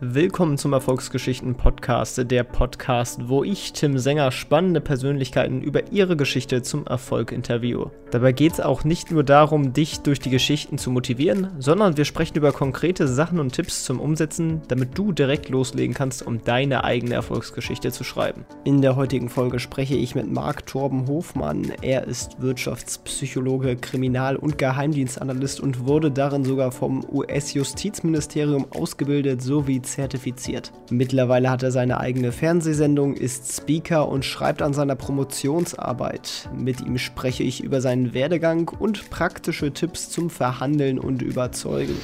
Willkommen zum Erfolgsgeschichten Podcast, der Podcast, wo ich, Tim Sänger, spannende Persönlichkeiten über ihre Geschichte zum Erfolg interviewe. Dabei geht es auch nicht nur darum, dich durch die Geschichten zu motivieren, sondern wir sprechen über konkrete Sachen und Tipps zum Umsetzen, damit du direkt loslegen kannst, um deine eigene Erfolgsgeschichte zu schreiben. In der heutigen Folge spreche ich mit Marc Torben Hofmann. Er ist Wirtschaftspsychologe, Kriminal- und Geheimdienstanalyst und wurde darin sogar vom US-Justizministerium ausgebildet sowie zertifiziert. Mittlerweile hat er seine eigene Fernsehsendung, ist Speaker und schreibt an seiner Promotionsarbeit. Mit ihm spreche ich über seinen Werdegang und praktische Tipps zum Verhandeln und Überzeugen.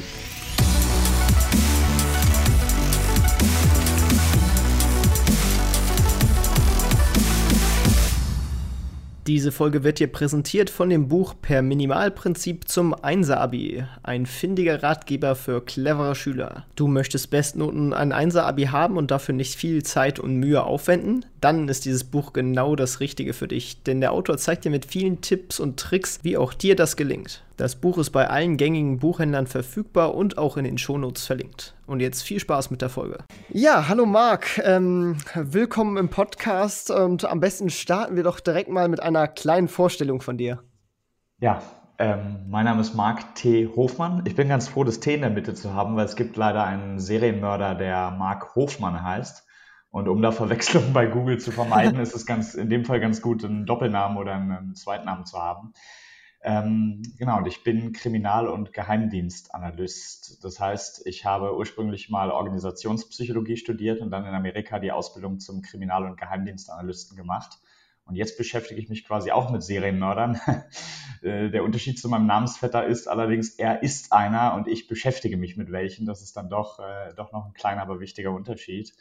Diese Folge wird dir präsentiert von dem Buch Per Minimalprinzip zum Einser-Abi. Ein findiger Ratgeber für clevere Schüler. Du möchtest Bestnoten ein Einser-Abi haben und dafür nicht viel Zeit und Mühe aufwenden? Dann ist dieses Buch genau das Richtige für dich, denn der Autor zeigt dir mit vielen Tipps und Tricks, wie auch dir das gelingt. Das Buch ist bei allen gängigen Buchhändlern verfügbar und auch in den Shownotes verlinkt. Und jetzt viel Spaß mit der Folge. Ja, hallo Marc, ähm, willkommen im Podcast und am besten starten wir doch direkt mal mit einer kleinen Vorstellung von dir. Ja, ähm, mein Name ist Marc T. Hofmann. Ich bin ganz froh, das T in der Mitte zu haben, weil es gibt leider einen Serienmörder, der Marc Hofmann heißt. Und um da Verwechslungen bei Google zu vermeiden, ist es ganz, in dem Fall ganz gut, einen Doppelnamen oder einen Zweitnamen zu haben. Ähm, genau, und ich bin Kriminal- und Geheimdienstanalyst. Das heißt, ich habe ursprünglich mal Organisationspsychologie studiert und dann in Amerika die Ausbildung zum Kriminal- und Geheimdienstanalysten gemacht. Und jetzt beschäftige ich mich quasi auch mit Serienmördern. Äh, der Unterschied zu meinem Namensvetter ist allerdings, er ist einer und ich beschäftige mich mit welchen. Das ist dann doch, äh, doch noch ein kleiner, aber wichtiger Unterschied.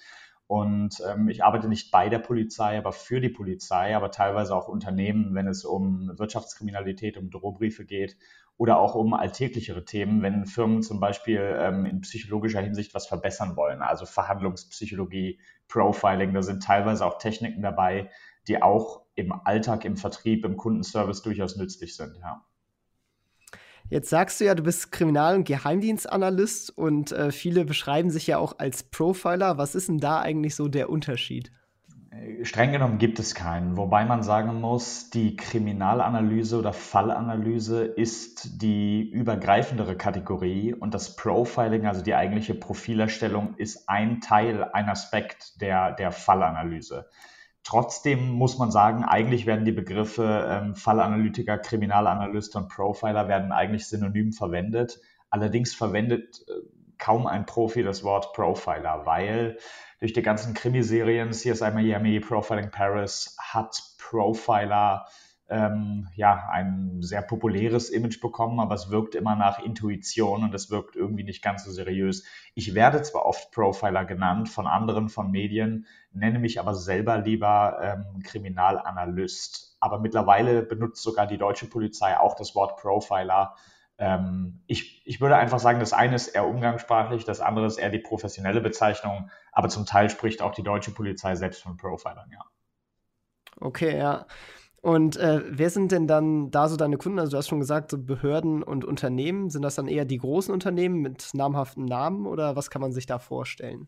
Und ähm, ich arbeite nicht bei der Polizei, aber für die Polizei, aber teilweise auch Unternehmen, wenn es um Wirtschaftskriminalität, um Drohbriefe geht oder auch um alltäglichere Themen, wenn Firmen zum Beispiel ähm, in psychologischer Hinsicht was verbessern wollen, also Verhandlungspsychologie, Profiling, da sind teilweise auch Techniken dabei, die auch im Alltag, im Vertrieb, im Kundenservice durchaus nützlich sind. Ja. Jetzt sagst du ja, du bist Kriminal- und Geheimdienstanalyst und äh, viele beschreiben sich ja auch als Profiler. Was ist denn da eigentlich so der Unterschied? Äh, streng genommen gibt es keinen, wobei man sagen muss, die Kriminalanalyse oder Fallanalyse ist die übergreifendere Kategorie und das Profiling, also die eigentliche Profilerstellung, ist ein Teil, ein Aspekt der, der Fallanalyse. Trotzdem muss man sagen, eigentlich werden die Begriffe ähm, Fallanalytiker, Kriminalanalyst und Profiler werden eigentlich synonym verwendet. Allerdings verwendet äh, kaum ein Profi das Wort Profiler, weil durch die ganzen Krimiserien CSI Miami, Profiling Paris hat Profiler ähm, ja, ein sehr populäres Image bekommen, aber es wirkt immer nach Intuition und es wirkt irgendwie nicht ganz so seriös. Ich werde zwar oft Profiler genannt von anderen, von Medien, nenne mich aber selber lieber ähm, Kriminalanalyst. Aber mittlerweile benutzt sogar die deutsche Polizei auch das Wort Profiler. Ähm, ich, ich würde einfach sagen, das eine ist eher umgangssprachlich, das andere ist eher die professionelle Bezeichnung, aber zum Teil spricht auch die deutsche Polizei selbst von Profilern, ja. Okay, ja. Und äh, wer sind denn dann da so deine Kunden? Also du hast schon gesagt, so Behörden und Unternehmen. Sind das dann eher die großen Unternehmen mit namhaften Namen oder was kann man sich da vorstellen?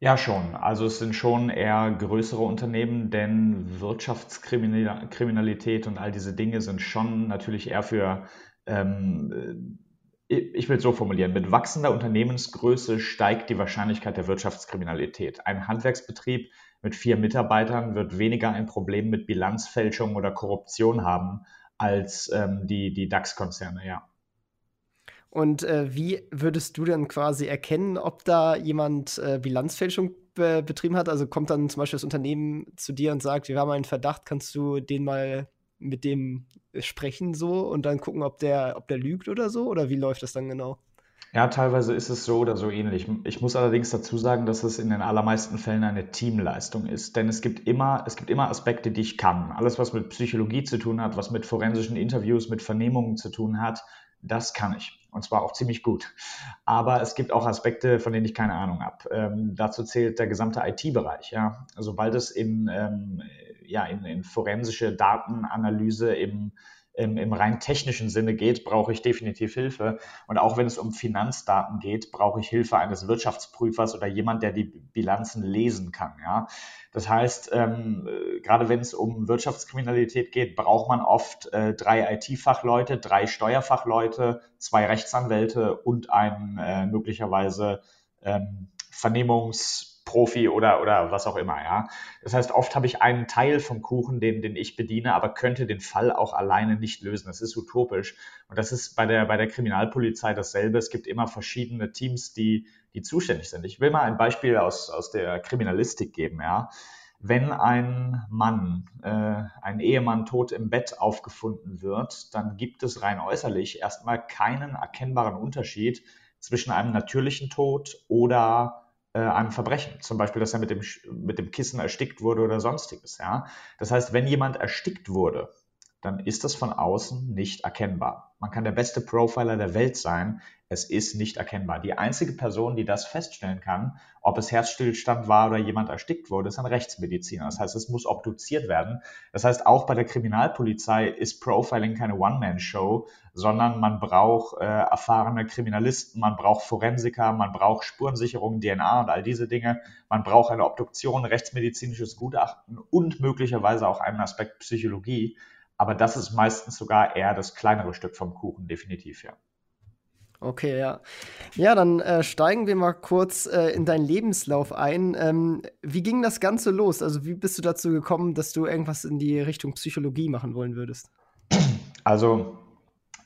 Ja, schon. Also es sind schon eher größere Unternehmen, denn Wirtschaftskriminalität und all diese Dinge sind schon natürlich eher für, ähm, ich will es so formulieren, mit wachsender Unternehmensgröße steigt die Wahrscheinlichkeit der Wirtschaftskriminalität. Ein Handwerksbetrieb mit vier Mitarbeitern wird weniger ein Problem mit Bilanzfälschung oder Korruption haben als ähm, die, die DAX-Konzerne, ja. Und äh, wie würdest du dann quasi erkennen, ob da jemand äh, Bilanzfälschung be betrieben hat? Also kommt dann zum Beispiel das Unternehmen zu dir und sagt, wir haben einen Verdacht, kannst du den mal mit dem sprechen so und dann gucken, ob der, ob der lügt oder so? Oder wie läuft das dann genau? Ja, teilweise ist es so oder so ähnlich. Ich muss allerdings dazu sagen, dass es in den allermeisten Fällen eine Teamleistung ist. Denn es gibt immer, es gibt immer Aspekte, die ich kann. Alles, was mit Psychologie zu tun hat, was mit forensischen Interviews, mit Vernehmungen zu tun hat, das kann ich. Und zwar auch ziemlich gut. Aber es gibt auch Aspekte, von denen ich keine Ahnung habe. Ähm, dazu zählt der gesamte IT-Bereich. Ja? Sobald es in, ähm, ja, in, in forensische Datenanalyse, im im, im rein technischen Sinne geht, brauche ich definitiv Hilfe. Und auch wenn es um Finanzdaten geht, brauche ich Hilfe eines Wirtschaftsprüfers oder jemand, der die Bilanzen lesen kann. Ja? Das heißt, ähm, äh, gerade wenn es um Wirtschaftskriminalität geht, braucht man oft äh, drei IT-Fachleute, drei Steuerfachleute, zwei Rechtsanwälte und einen äh, möglicherweise ähm, Vernehmungs- Profi oder, oder was auch immer, ja. Das heißt, oft habe ich einen Teil vom Kuchen, den, den ich bediene, aber könnte den Fall auch alleine nicht lösen. Das ist utopisch. Und das ist bei der, bei der Kriminalpolizei dasselbe. Es gibt immer verschiedene Teams, die, die zuständig sind. Ich will mal ein Beispiel aus, aus der Kriminalistik geben, ja. Wenn ein Mann, äh, ein Ehemann tot im Bett aufgefunden wird, dann gibt es rein äußerlich erstmal keinen erkennbaren Unterschied zwischen einem natürlichen Tod oder äh, einem Verbrechen. Zum Beispiel, dass er mit dem, mit dem Kissen erstickt wurde oder sonstiges. Ja? Das heißt, wenn jemand erstickt wurde, dann ist das von außen nicht erkennbar. Man kann der beste Profiler der Welt sein, es ist nicht erkennbar. Die einzige Person, die das feststellen kann, ob es Herzstillstand war oder jemand erstickt wurde, ist ein Rechtsmediziner. Das heißt, es muss obduziert werden. Das heißt, auch bei der Kriminalpolizei ist Profiling keine One-Man-Show, sondern man braucht äh, erfahrene Kriminalisten, man braucht Forensiker, man braucht Spurensicherung, DNA und all diese Dinge. Man braucht eine Obduktion, rechtsmedizinisches Gutachten und möglicherweise auch einen Aspekt Psychologie. Aber das ist meistens sogar eher das kleinere Stück vom Kuchen, definitiv, ja. Okay, ja. Ja, dann äh, steigen wir mal kurz äh, in deinen Lebenslauf ein. Ähm, wie ging das Ganze los? Also, wie bist du dazu gekommen, dass du irgendwas in die Richtung Psychologie machen wollen würdest? Also,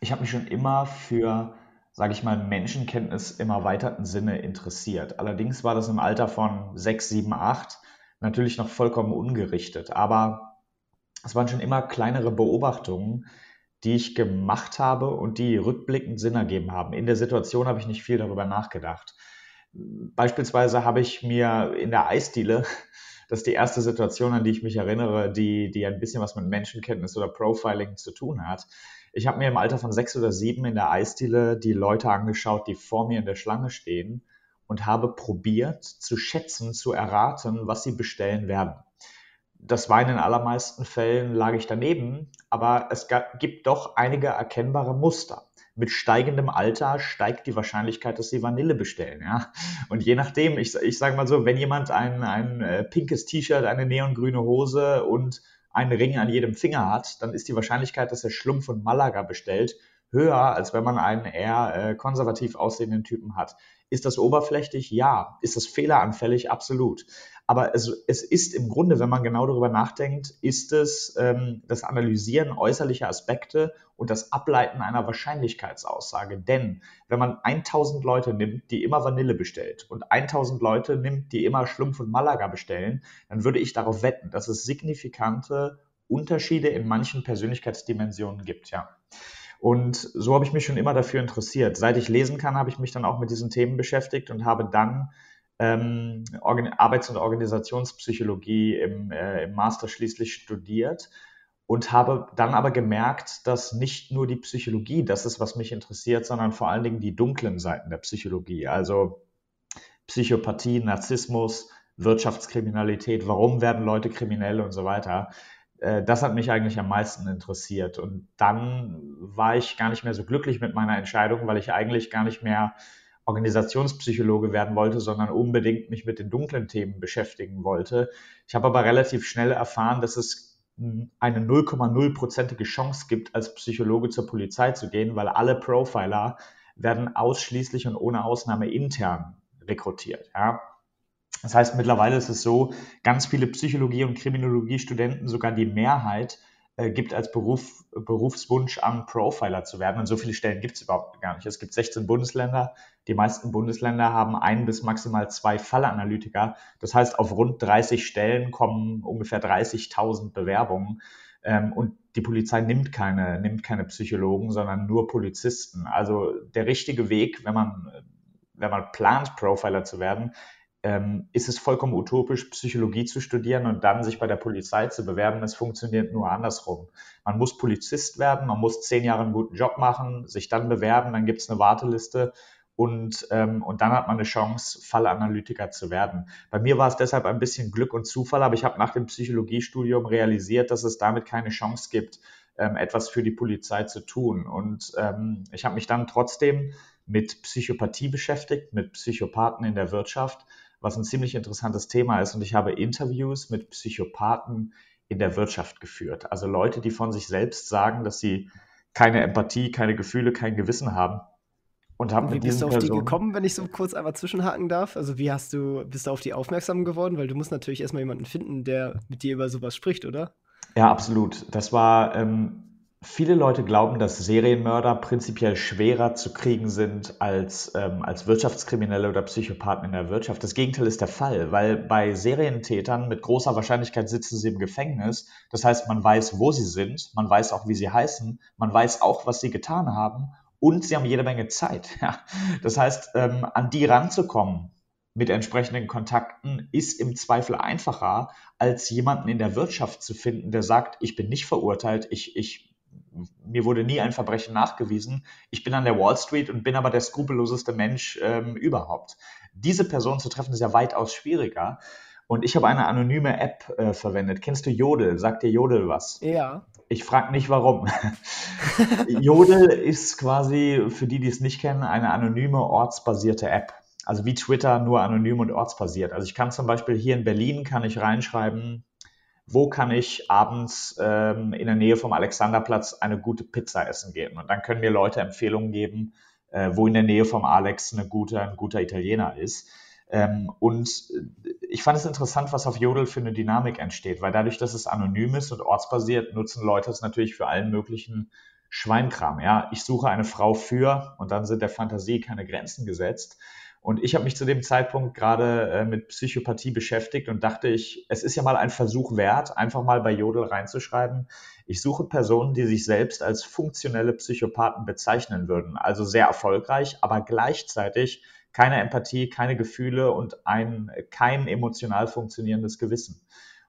ich habe mich schon immer für, sage ich mal, Menschenkenntnis im erweiterten Sinne interessiert. Allerdings war das im Alter von sechs, sieben, acht natürlich noch vollkommen ungerichtet. Aber es waren schon immer kleinere Beobachtungen, die ich gemacht habe und die rückblickend Sinn ergeben haben. In der Situation habe ich nicht viel darüber nachgedacht. Beispielsweise habe ich mir in der Eisdiele, das ist die erste Situation, an die ich mich erinnere, die, die ein bisschen was mit Menschenkenntnis oder Profiling zu tun hat. Ich habe mir im Alter von sechs oder sieben in der Eisdiele die Leute angeschaut, die vor mir in der Schlange stehen und habe probiert zu schätzen, zu erraten, was sie bestellen werden das war in den allermeisten Fällen, lag ich daneben, aber es gibt doch einige erkennbare Muster. Mit steigendem Alter steigt die Wahrscheinlichkeit, dass sie Vanille bestellen. Ja? Und je nachdem, ich, ich sage mal so, wenn jemand ein, ein äh, pinkes T-Shirt, eine neongrüne Hose und einen Ring an jedem Finger hat, dann ist die Wahrscheinlichkeit, dass er Schlumpf und Malaga bestellt, höher, als wenn man einen eher äh, konservativ aussehenden Typen hat. Ist das oberflächlich? Ja. Ist das fehleranfällig? Absolut. Aber es, es ist im Grunde, wenn man genau darüber nachdenkt, ist es ähm, das Analysieren äußerlicher Aspekte und das Ableiten einer Wahrscheinlichkeitsaussage. Denn wenn man 1000 Leute nimmt, die immer Vanille bestellt und 1000 Leute nimmt, die immer Schlumpf und Malaga bestellen, dann würde ich darauf wetten, dass es signifikante Unterschiede in manchen Persönlichkeitsdimensionen gibt, ja. Und so habe ich mich schon immer dafür interessiert. Seit ich lesen kann, habe ich mich dann auch mit diesen Themen beschäftigt und habe dann ähm, Arbeits- und Organisationspsychologie im, äh, im Master schließlich studiert und habe dann aber gemerkt, dass nicht nur die Psychologie das ist, was mich interessiert, sondern vor allen Dingen die dunklen Seiten der Psychologie, also Psychopathie, Narzissmus, Wirtschaftskriminalität, warum werden Leute kriminell und so weiter. Äh, das hat mich eigentlich am meisten interessiert. Und dann war ich gar nicht mehr so glücklich mit meiner Entscheidung, weil ich eigentlich gar nicht mehr Organisationspsychologe werden wollte, sondern unbedingt mich mit den dunklen Themen beschäftigen wollte. Ich habe aber relativ schnell erfahren, dass es eine 0,0-prozentige Chance gibt, als Psychologe zur Polizei zu gehen, weil alle Profiler werden ausschließlich und ohne Ausnahme intern rekrutiert. Ja. Das heißt, mittlerweile ist es so, ganz viele Psychologie- und Kriminologiestudenten, sogar die Mehrheit, gibt als Beruf, Berufswunsch an, Profiler zu werden. Und so viele Stellen gibt es überhaupt gar nicht. Es gibt 16 Bundesländer. Die meisten Bundesländer haben ein bis maximal zwei Fallanalytiker. Das heißt, auf rund 30 Stellen kommen ungefähr 30.000 Bewerbungen. Ähm, und die Polizei nimmt keine, nimmt keine Psychologen, sondern nur Polizisten. Also der richtige Weg, wenn man, wenn man plant, Profiler zu werden, ähm, ist es vollkommen utopisch, Psychologie zu studieren und dann sich bei der Polizei zu bewerben. Es funktioniert nur andersrum. Man muss Polizist werden, man muss zehn Jahre einen guten Job machen, sich dann bewerben, dann gibt es eine Warteliste und, ähm, und dann hat man eine Chance, Fallanalytiker zu werden. Bei mir war es deshalb ein bisschen Glück und Zufall, aber ich habe nach dem Psychologiestudium realisiert, dass es damit keine Chance gibt, ähm, etwas für die Polizei zu tun. Und ähm, ich habe mich dann trotzdem mit Psychopathie beschäftigt, mit Psychopathen in der Wirtschaft, was ein ziemlich interessantes Thema ist. Und ich habe Interviews mit Psychopathen in der Wirtschaft geführt. Also Leute, die von sich selbst sagen, dass sie keine Empathie, keine Gefühle, kein Gewissen haben. Und, und wie bist du auf Person die gekommen, wenn ich so kurz einmal zwischenhaken darf? Also wie hast du, bist du auf die aufmerksam geworden? Weil du musst natürlich erstmal jemanden finden, der mit dir über sowas spricht, oder? Ja, absolut. Das war, ähm, viele Leute glauben, dass Serienmörder prinzipiell schwerer zu kriegen sind als, ähm, als Wirtschaftskriminelle oder Psychopathen in der Wirtschaft. Das Gegenteil ist der Fall, weil bei Serientätern mit großer Wahrscheinlichkeit sitzen sie im Gefängnis. Das heißt, man weiß, wo sie sind, man weiß auch, wie sie heißen, man weiß auch, was sie getan haben und sie haben jede Menge Zeit. Ja. Das heißt, ähm, an die ranzukommen, mit entsprechenden Kontakten ist im Zweifel einfacher, als jemanden in der Wirtschaft zu finden, der sagt, ich bin nicht verurteilt, ich, ich, mir wurde nie ein Verbrechen nachgewiesen, ich bin an der Wall Street und bin aber der skrupelloseste Mensch ähm, überhaupt. Diese Person zu treffen ist ja weitaus schwieriger. Und ich habe eine anonyme App äh, verwendet. Kennst du Jodel? Sagt dir Jodel was? Ja. Ich frage nicht warum. Jodel ist quasi, für die, die es nicht kennen, eine anonyme ortsbasierte App also wie Twitter, nur anonym und ortsbasiert. Also ich kann zum Beispiel hier in Berlin, kann ich reinschreiben, wo kann ich abends ähm, in der Nähe vom Alexanderplatz eine gute Pizza essen gehen. Und dann können mir Leute Empfehlungen geben, äh, wo in der Nähe vom Alex eine gute, ein guter Italiener ist. Ähm, und ich fand es interessant, was auf Jodel für eine Dynamik entsteht, weil dadurch, dass es anonym ist und ortsbasiert, nutzen Leute es natürlich für allen möglichen Schweinkram. Ja, ich suche eine Frau für und dann sind der Fantasie keine Grenzen gesetzt. Und ich habe mich zu dem Zeitpunkt gerade äh, mit Psychopathie beschäftigt und dachte ich, es ist ja mal ein Versuch wert, einfach mal bei Jodel reinzuschreiben. Ich suche Personen, die sich selbst als funktionelle Psychopathen bezeichnen würden. Also sehr erfolgreich, aber gleichzeitig keine Empathie, keine Gefühle und ein kein emotional funktionierendes Gewissen.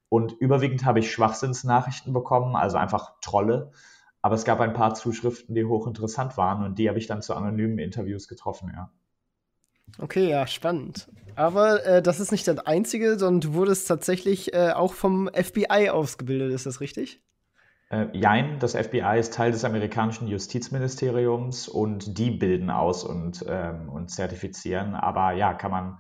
Und überwiegend habe ich Schwachsinnsnachrichten bekommen, also einfach Trolle. Aber es gab ein paar Zuschriften, die hochinteressant waren und die habe ich dann zu anonymen Interviews getroffen, ja. Okay, ja, spannend. Aber äh, das ist nicht das Einzige, sondern du wurdest tatsächlich äh, auch vom FBI ausgebildet, ist das richtig? Äh, jein, das FBI ist Teil des amerikanischen Justizministeriums und die bilden aus und, ähm, und zertifizieren. Aber ja, kann man,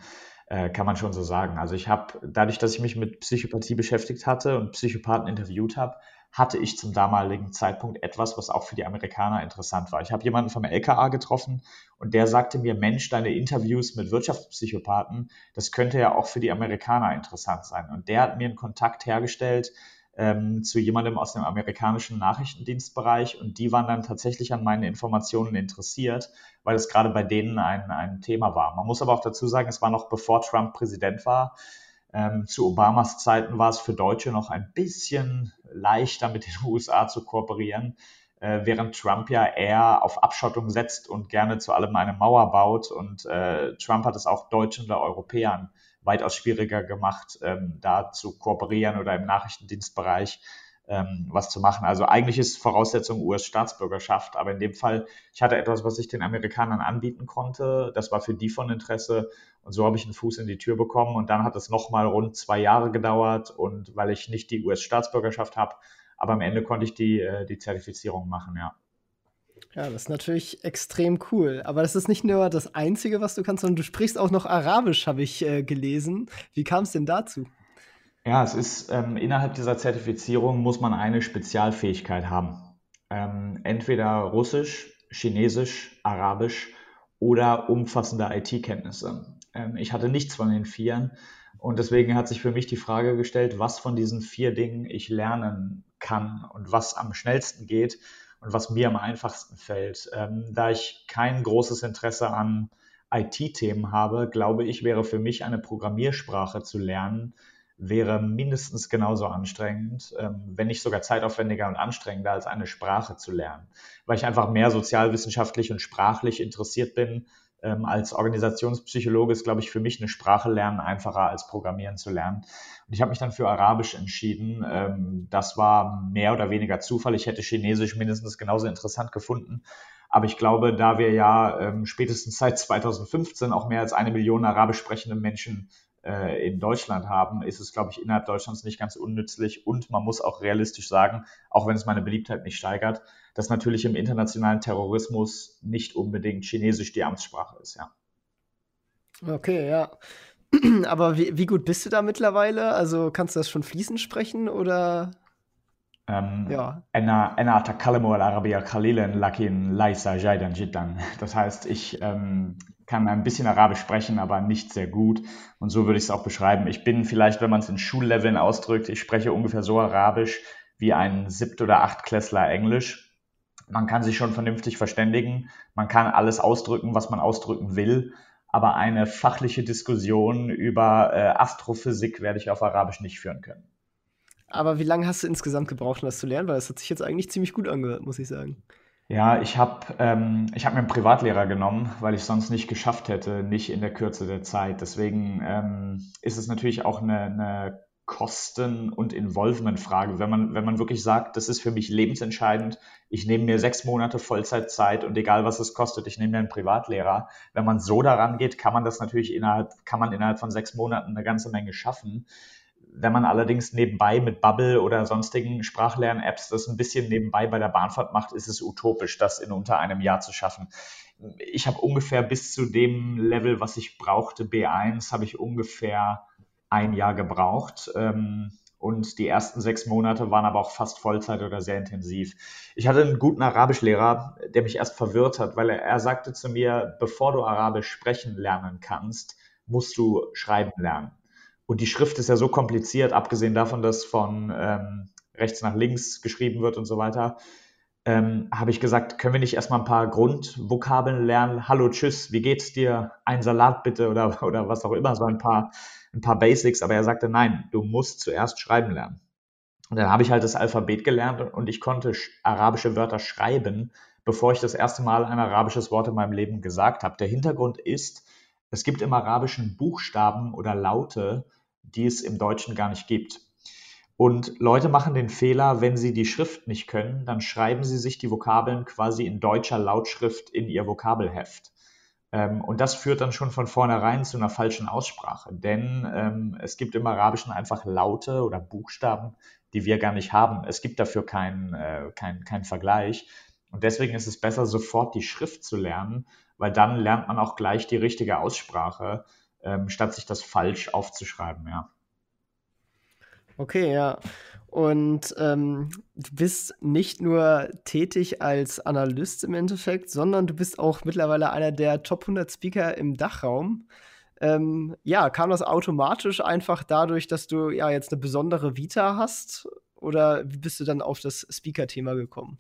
äh, kann man schon so sagen. Also ich habe, dadurch, dass ich mich mit Psychopathie beschäftigt hatte und Psychopathen interviewt habe, hatte ich zum damaligen Zeitpunkt etwas, was auch für die Amerikaner interessant war. Ich habe jemanden vom LKA getroffen und der sagte mir, Mensch, deine Interviews mit Wirtschaftspsychopathen, das könnte ja auch für die Amerikaner interessant sein. Und der hat mir einen Kontakt hergestellt ähm, zu jemandem aus dem amerikanischen Nachrichtendienstbereich und die waren dann tatsächlich an meinen Informationen interessiert, weil es gerade bei denen ein, ein Thema war. Man muss aber auch dazu sagen, es war noch bevor Trump Präsident war. Ähm, zu Obamas Zeiten war es für Deutsche noch ein bisschen leichter mit den USA zu kooperieren, äh, während Trump ja eher auf Abschottung setzt und gerne zu allem eine Mauer baut. Und äh, Trump hat es auch Deutschen oder Europäern weitaus schwieriger gemacht, ähm, da zu kooperieren oder im Nachrichtendienstbereich ähm, was zu machen. Also eigentlich ist Voraussetzung US-Staatsbürgerschaft, aber in dem Fall, ich hatte etwas, was ich den Amerikanern anbieten konnte. Das war für die von Interesse und so habe ich einen Fuß in die Tür bekommen und dann hat es nochmal rund zwei Jahre gedauert und weil ich nicht die US-Staatsbürgerschaft habe, aber am Ende konnte ich die, äh, die Zertifizierung machen, ja. Ja, das ist natürlich extrem cool. Aber das ist nicht nur das Einzige, was du kannst, sondern du sprichst auch noch Arabisch, habe ich äh, gelesen. Wie kam es denn dazu? Ja, es ist ähm, innerhalb dieser Zertifizierung muss man eine Spezialfähigkeit haben. Ähm, entweder Russisch, Chinesisch, Arabisch oder umfassende IT-Kenntnisse. Ähm, ich hatte nichts von den Vieren und deswegen hat sich für mich die Frage gestellt, was von diesen vier Dingen ich lernen kann und was am schnellsten geht und was mir am einfachsten fällt. Ähm, da ich kein großes Interesse an IT-Themen habe, glaube ich, wäre für mich eine Programmiersprache zu lernen wäre mindestens genauso anstrengend, ähm, wenn nicht sogar zeitaufwendiger und anstrengender als eine Sprache zu lernen, weil ich einfach mehr sozialwissenschaftlich und sprachlich interessiert bin. Ähm, als Organisationspsychologe ist, glaube ich, für mich eine Sprache lernen einfacher als Programmieren zu lernen. Und ich habe mich dann für Arabisch entschieden. Ähm, das war mehr oder weniger Zufall. Ich hätte Chinesisch mindestens genauso interessant gefunden. Aber ich glaube, da wir ja spätestens seit 2015 auch mehr als eine Million arabisch sprechende Menschen äh, in Deutschland haben, ist es, glaube ich, innerhalb Deutschlands nicht ganz unnützlich. Und man muss auch realistisch sagen, auch wenn es meine Beliebtheit nicht steigert, dass natürlich im internationalen Terrorismus nicht unbedingt Chinesisch die Amtssprache ist, ja. Okay, ja. Aber wie, wie gut bist du da mittlerweile? Also kannst du das schon fließend sprechen oder? Ähm, ja. Das heißt, ich ähm, kann ein bisschen Arabisch sprechen, aber nicht sehr gut. Und so würde ich es auch beschreiben. Ich bin vielleicht, wenn man es in Schulleveln ausdrückt, ich spreche ungefähr so Arabisch wie ein Siebt- oder Achtklässler Englisch. Man kann sich schon vernünftig verständigen. Man kann alles ausdrücken, was man ausdrücken will. Aber eine fachliche Diskussion über äh, Astrophysik werde ich auf Arabisch nicht führen können. Aber wie lange hast du insgesamt gebraucht, um das zu lernen? Weil das hat sich jetzt eigentlich ziemlich gut angehört, muss ich sagen. Ja, ich habe ähm, hab mir einen Privatlehrer genommen, weil ich es sonst nicht geschafft hätte, nicht in der Kürze der Zeit. Deswegen ähm, ist es natürlich auch eine, eine Kosten- und Involvement-Frage. Wenn man, wenn man wirklich sagt, das ist für mich lebensentscheidend, ich nehme mir sechs Monate Vollzeitzeit und egal was es kostet, ich nehme mir einen Privatlehrer. Wenn man so daran geht, kann man das natürlich innerhalb, kann man innerhalb von sechs Monaten eine ganze Menge schaffen. Wenn man allerdings nebenbei mit Bubble oder sonstigen Sprachlern-Apps das ein bisschen nebenbei bei der Bahnfahrt macht, ist es utopisch, das in unter einem Jahr zu schaffen. Ich habe ungefähr bis zu dem Level, was ich brauchte, B1, habe ich ungefähr ein Jahr gebraucht. Ähm, und die ersten sechs Monate waren aber auch fast Vollzeit oder sehr intensiv. Ich hatte einen guten Arabischlehrer, der mich erst verwirrt hat, weil er, er sagte zu mir, bevor du Arabisch sprechen lernen kannst, musst du schreiben lernen. Und die Schrift ist ja so kompliziert, abgesehen davon, dass von ähm, rechts nach links geschrieben wird und so weiter, ähm, habe ich gesagt, können wir nicht erstmal ein paar Grundvokabeln lernen? Hallo, tschüss, wie geht's dir? Ein Salat bitte oder, oder was auch immer, so ein paar, ein paar Basics. Aber er sagte, nein, du musst zuerst schreiben lernen. Und dann habe ich halt das Alphabet gelernt und ich konnte arabische Wörter schreiben, bevor ich das erste Mal ein arabisches Wort in meinem Leben gesagt habe. Der Hintergrund ist, es gibt im Arabischen Buchstaben oder Laute, die es im Deutschen gar nicht gibt. Und Leute machen den Fehler, wenn sie die Schrift nicht können, dann schreiben sie sich die Vokabeln quasi in deutscher Lautschrift in ihr Vokabelheft. Ähm, und das führt dann schon von vornherein zu einer falschen Aussprache, denn ähm, es gibt im Arabischen einfach Laute oder Buchstaben, die wir gar nicht haben. Es gibt dafür keinen äh, kein, kein Vergleich. Und deswegen ist es besser, sofort die Schrift zu lernen, weil dann lernt man auch gleich die richtige Aussprache, ähm, statt sich das falsch aufzuschreiben, ja. Okay, ja. Und ähm, du bist nicht nur tätig als Analyst im Endeffekt, sondern du bist auch mittlerweile einer der Top 100 Speaker im Dachraum. Ähm, ja, kam das automatisch einfach dadurch, dass du ja jetzt eine besondere Vita hast? Oder wie bist du dann auf das Speaker-Thema gekommen?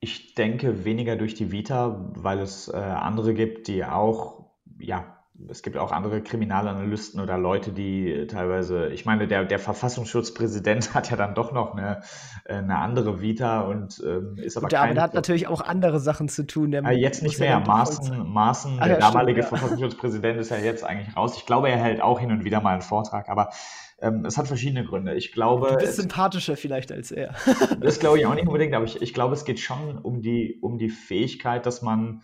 Ich denke weniger durch die Vita, weil es äh, andere gibt, die auch, ja, es gibt auch andere Kriminalanalysten oder Leute, die teilweise, ich meine, der, der Verfassungsschutzpräsident hat ja dann doch noch eine, eine andere Vita und ähm, ist aber Gut, aber der hat natürlich auch andere Sachen zu tun. Der äh, jetzt nicht mehr. Maaßen, Maaßen ah, der ja, damalige stimmt, ja. Verfassungsschutzpräsident, ist ja jetzt eigentlich raus. Ich glaube, er hält auch hin und wieder mal einen Vortrag, aber ähm, es hat verschiedene Gründe. Ich glaube. Du bist sympathischer vielleicht als er. das glaube ich auch nicht unbedingt, aber ich, ich glaube, es geht schon um die, um die Fähigkeit, dass man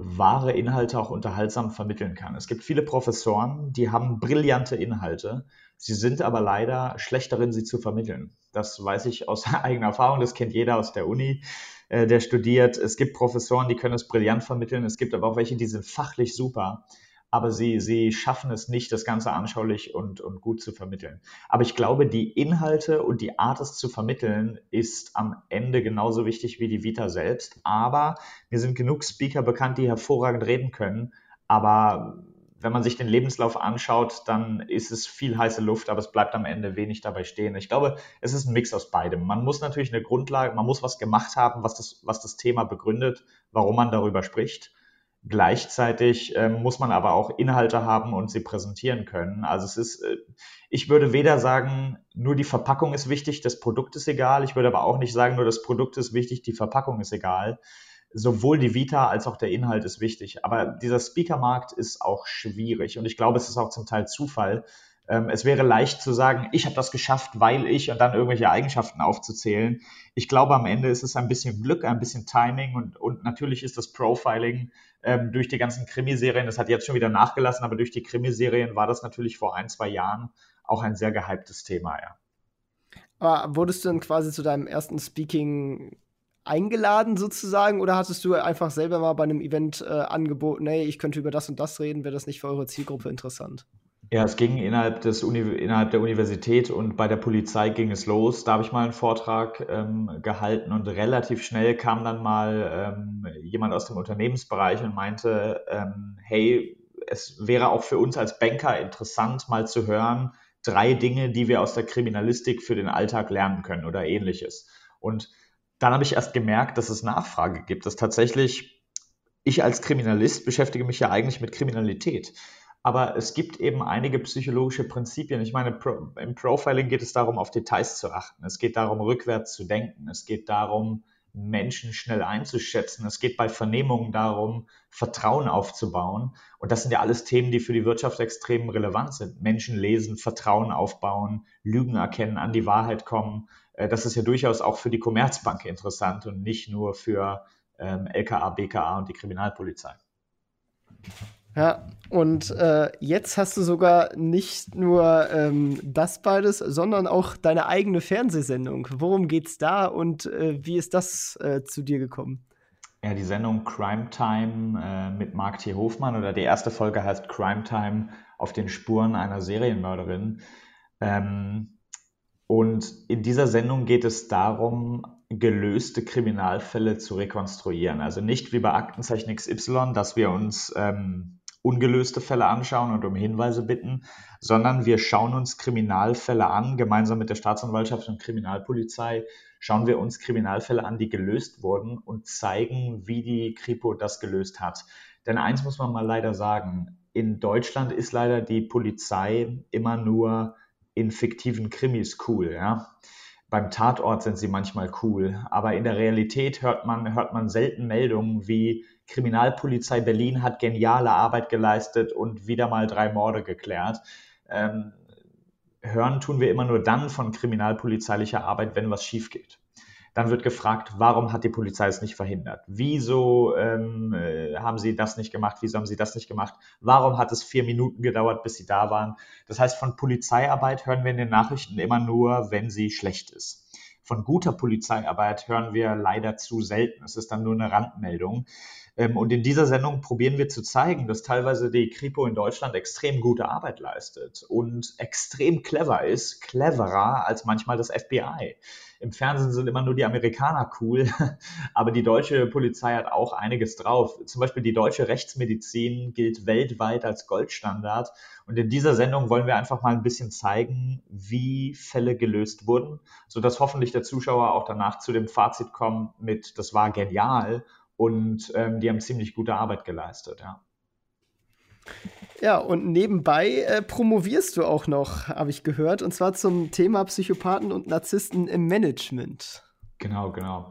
wahre Inhalte auch unterhaltsam vermitteln kann. Es gibt viele Professoren, die haben brillante Inhalte, sie sind aber leider schlecht darin, sie zu vermitteln. Das weiß ich aus eigener Erfahrung, das kennt jeder aus der Uni, äh, der studiert. Es gibt Professoren, die können es brillant vermitteln, es gibt aber auch welche, die sind fachlich super, aber sie, sie schaffen es nicht, das Ganze anschaulich und, und gut zu vermitteln. Aber ich glaube, die Inhalte und die Art, es zu vermitteln, ist am Ende genauso wichtig wie die Vita selbst. Aber mir sind genug Speaker bekannt, die hervorragend reden können. Aber wenn man sich den Lebenslauf anschaut, dann ist es viel heiße Luft, aber es bleibt am Ende wenig dabei stehen. Ich glaube, es ist ein Mix aus beidem. Man muss natürlich eine Grundlage, man muss was gemacht haben, was das, was das Thema begründet, warum man darüber spricht. Gleichzeitig ähm, muss man aber auch Inhalte haben und sie präsentieren können. Also es ist, äh, ich würde weder sagen, nur die Verpackung ist wichtig, das Produkt ist egal. Ich würde aber auch nicht sagen, nur das Produkt ist wichtig, die Verpackung ist egal. Sowohl die Vita als auch der Inhalt ist wichtig. Aber dieser Speakermarkt ist auch schwierig und ich glaube, es ist auch zum Teil Zufall. Ähm, es wäre leicht zu sagen, ich habe das geschafft, weil ich und dann irgendwelche Eigenschaften aufzuzählen. Ich glaube, am Ende ist es ein bisschen Glück, ein bisschen Timing und, und natürlich ist das Profiling ähm, durch die ganzen Krimiserien, das hat jetzt schon wieder nachgelassen, aber durch die Krimiserien war das natürlich vor ein, zwei Jahren auch ein sehr gehyptes Thema, ja. Aber wurdest du dann quasi zu deinem ersten Speaking eingeladen sozusagen oder hattest du einfach selber mal bei einem Event äh, angeboten, hey, ich könnte über das und das reden, wäre das nicht für eure Zielgruppe interessant? Ja, es ging innerhalb, des Uni innerhalb der Universität und bei der Polizei ging es los. Da habe ich mal einen Vortrag ähm, gehalten und relativ schnell kam dann mal ähm, jemand aus dem Unternehmensbereich und meinte, ähm, hey, es wäre auch für uns als Banker interessant, mal zu hören, drei Dinge, die wir aus der Kriminalistik für den Alltag lernen können oder ähnliches. Und dann habe ich erst gemerkt, dass es Nachfrage gibt, dass tatsächlich ich als Kriminalist beschäftige mich ja eigentlich mit Kriminalität. Aber es gibt eben einige psychologische Prinzipien. Ich meine, im Profiling geht es darum, auf Details zu achten. Es geht darum, rückwärts zu denken. Es geht darum, Menschen schnell einzuschätzen. Es geht bei Vernehmungen darum, Vertrauen aufzubauen. Und das sind ja alles Themen, die für die Wirtschaft extrem relevant sind. Menschen lesen, Vertrauen aufbauen, Lügen erkennen, an die Wahrheit kommen. Äh, das ist ja durchaus auch für die Commerzbank interessant und nicht nur für ähm, LKA, BKA und die Kriminalpolizei. Ja, und äh, jetzt hast du sogar nicht nur ähm, das beides, sondern auch deine eigene Fernsehsendung. Worum geht's da und äh, wie ist das äh, zu dir gekommen? Ja, die Sendung Crime Time äh, mit Mark T. Hofmann oder die erste Folge heißt Crime Time auf den Spuren einer Serienmörderin. Ähm, und in dieser Sendung geht es darum, gelöste Kriminalfälle zu rekonstruieren. Also nicht wie bei Aktenzeichen XY, dass wir uns ähm, ungelöste Fälle anschauen und um Hinweise bitten, sondern wir schauen uns Kriminalfälle an, gemeinsam mit der Staatsanwaltschaft und Kriminalpolizei schauen wir uns Kriminalfälle an, die gelöst wurden und zeigen, wie die Kripo das gelöst hat. Denn eins muss man mal leider sagen, in Deutschland ist leider die Polizei immer nur in fiktiven Krimis cool, ja. Beim Tatort sind sie manchmal cool, aber in der Realität hört man, hört man selten Meldungen wie Kriminalpolizei Berlin hat geniale Arbeit geleistet und wieder mal drei Morde geklärt. Ähm, hören tun wir immer nur dann von kriminalpolizeilicher Arbeit, wenn was schief geht. Dann wird gefragt, warum hat die Polizei es nicht verhindert? Wieso ähm, äh, haben sie das nicht gemacht? Wieso haben sie das nicht gemacht? Warum hat es vier Minuten gedauert, bis sie da waren? Das heißt, von Polizeiarbeit hören wir in den Nachrichten immer nur, wenn sie schlecht ist. Von guter Polizeiarbeit hören wir leider zu selten. Es ist dann nur eine Randmeldung. Ähm, und in dieser Sendung probieren wir zu zeigen, dass teilweise die Kripo in Deutschland extrem gute Arbeit leistet und extrem clever ist, cleverer als manchmal das FBI. Im Fernsehen sind immer nur die Amerikaner cool, aber die deutsche Polizei hat auch einiges drauf. Zum Beispiel die deutsche Rechtsmedizin gilt weltweit als Goldstandard. Und in dieser Sendung wollen wir einfach mal ein bisschen zeigen, wie Fälle gelöst wurden, sodass hoffentlich der Zuschauer auch danach zu dem Fazit kommt mit, das war genial und ähm, die haben ziemlich gute Arbeit geleistet, ja. Ja, und nebenbei äh, promovierst du auch noch, habe ich gehört, und zwar zum Thema Psychopathen und Narzissten im Management. Genau, genau.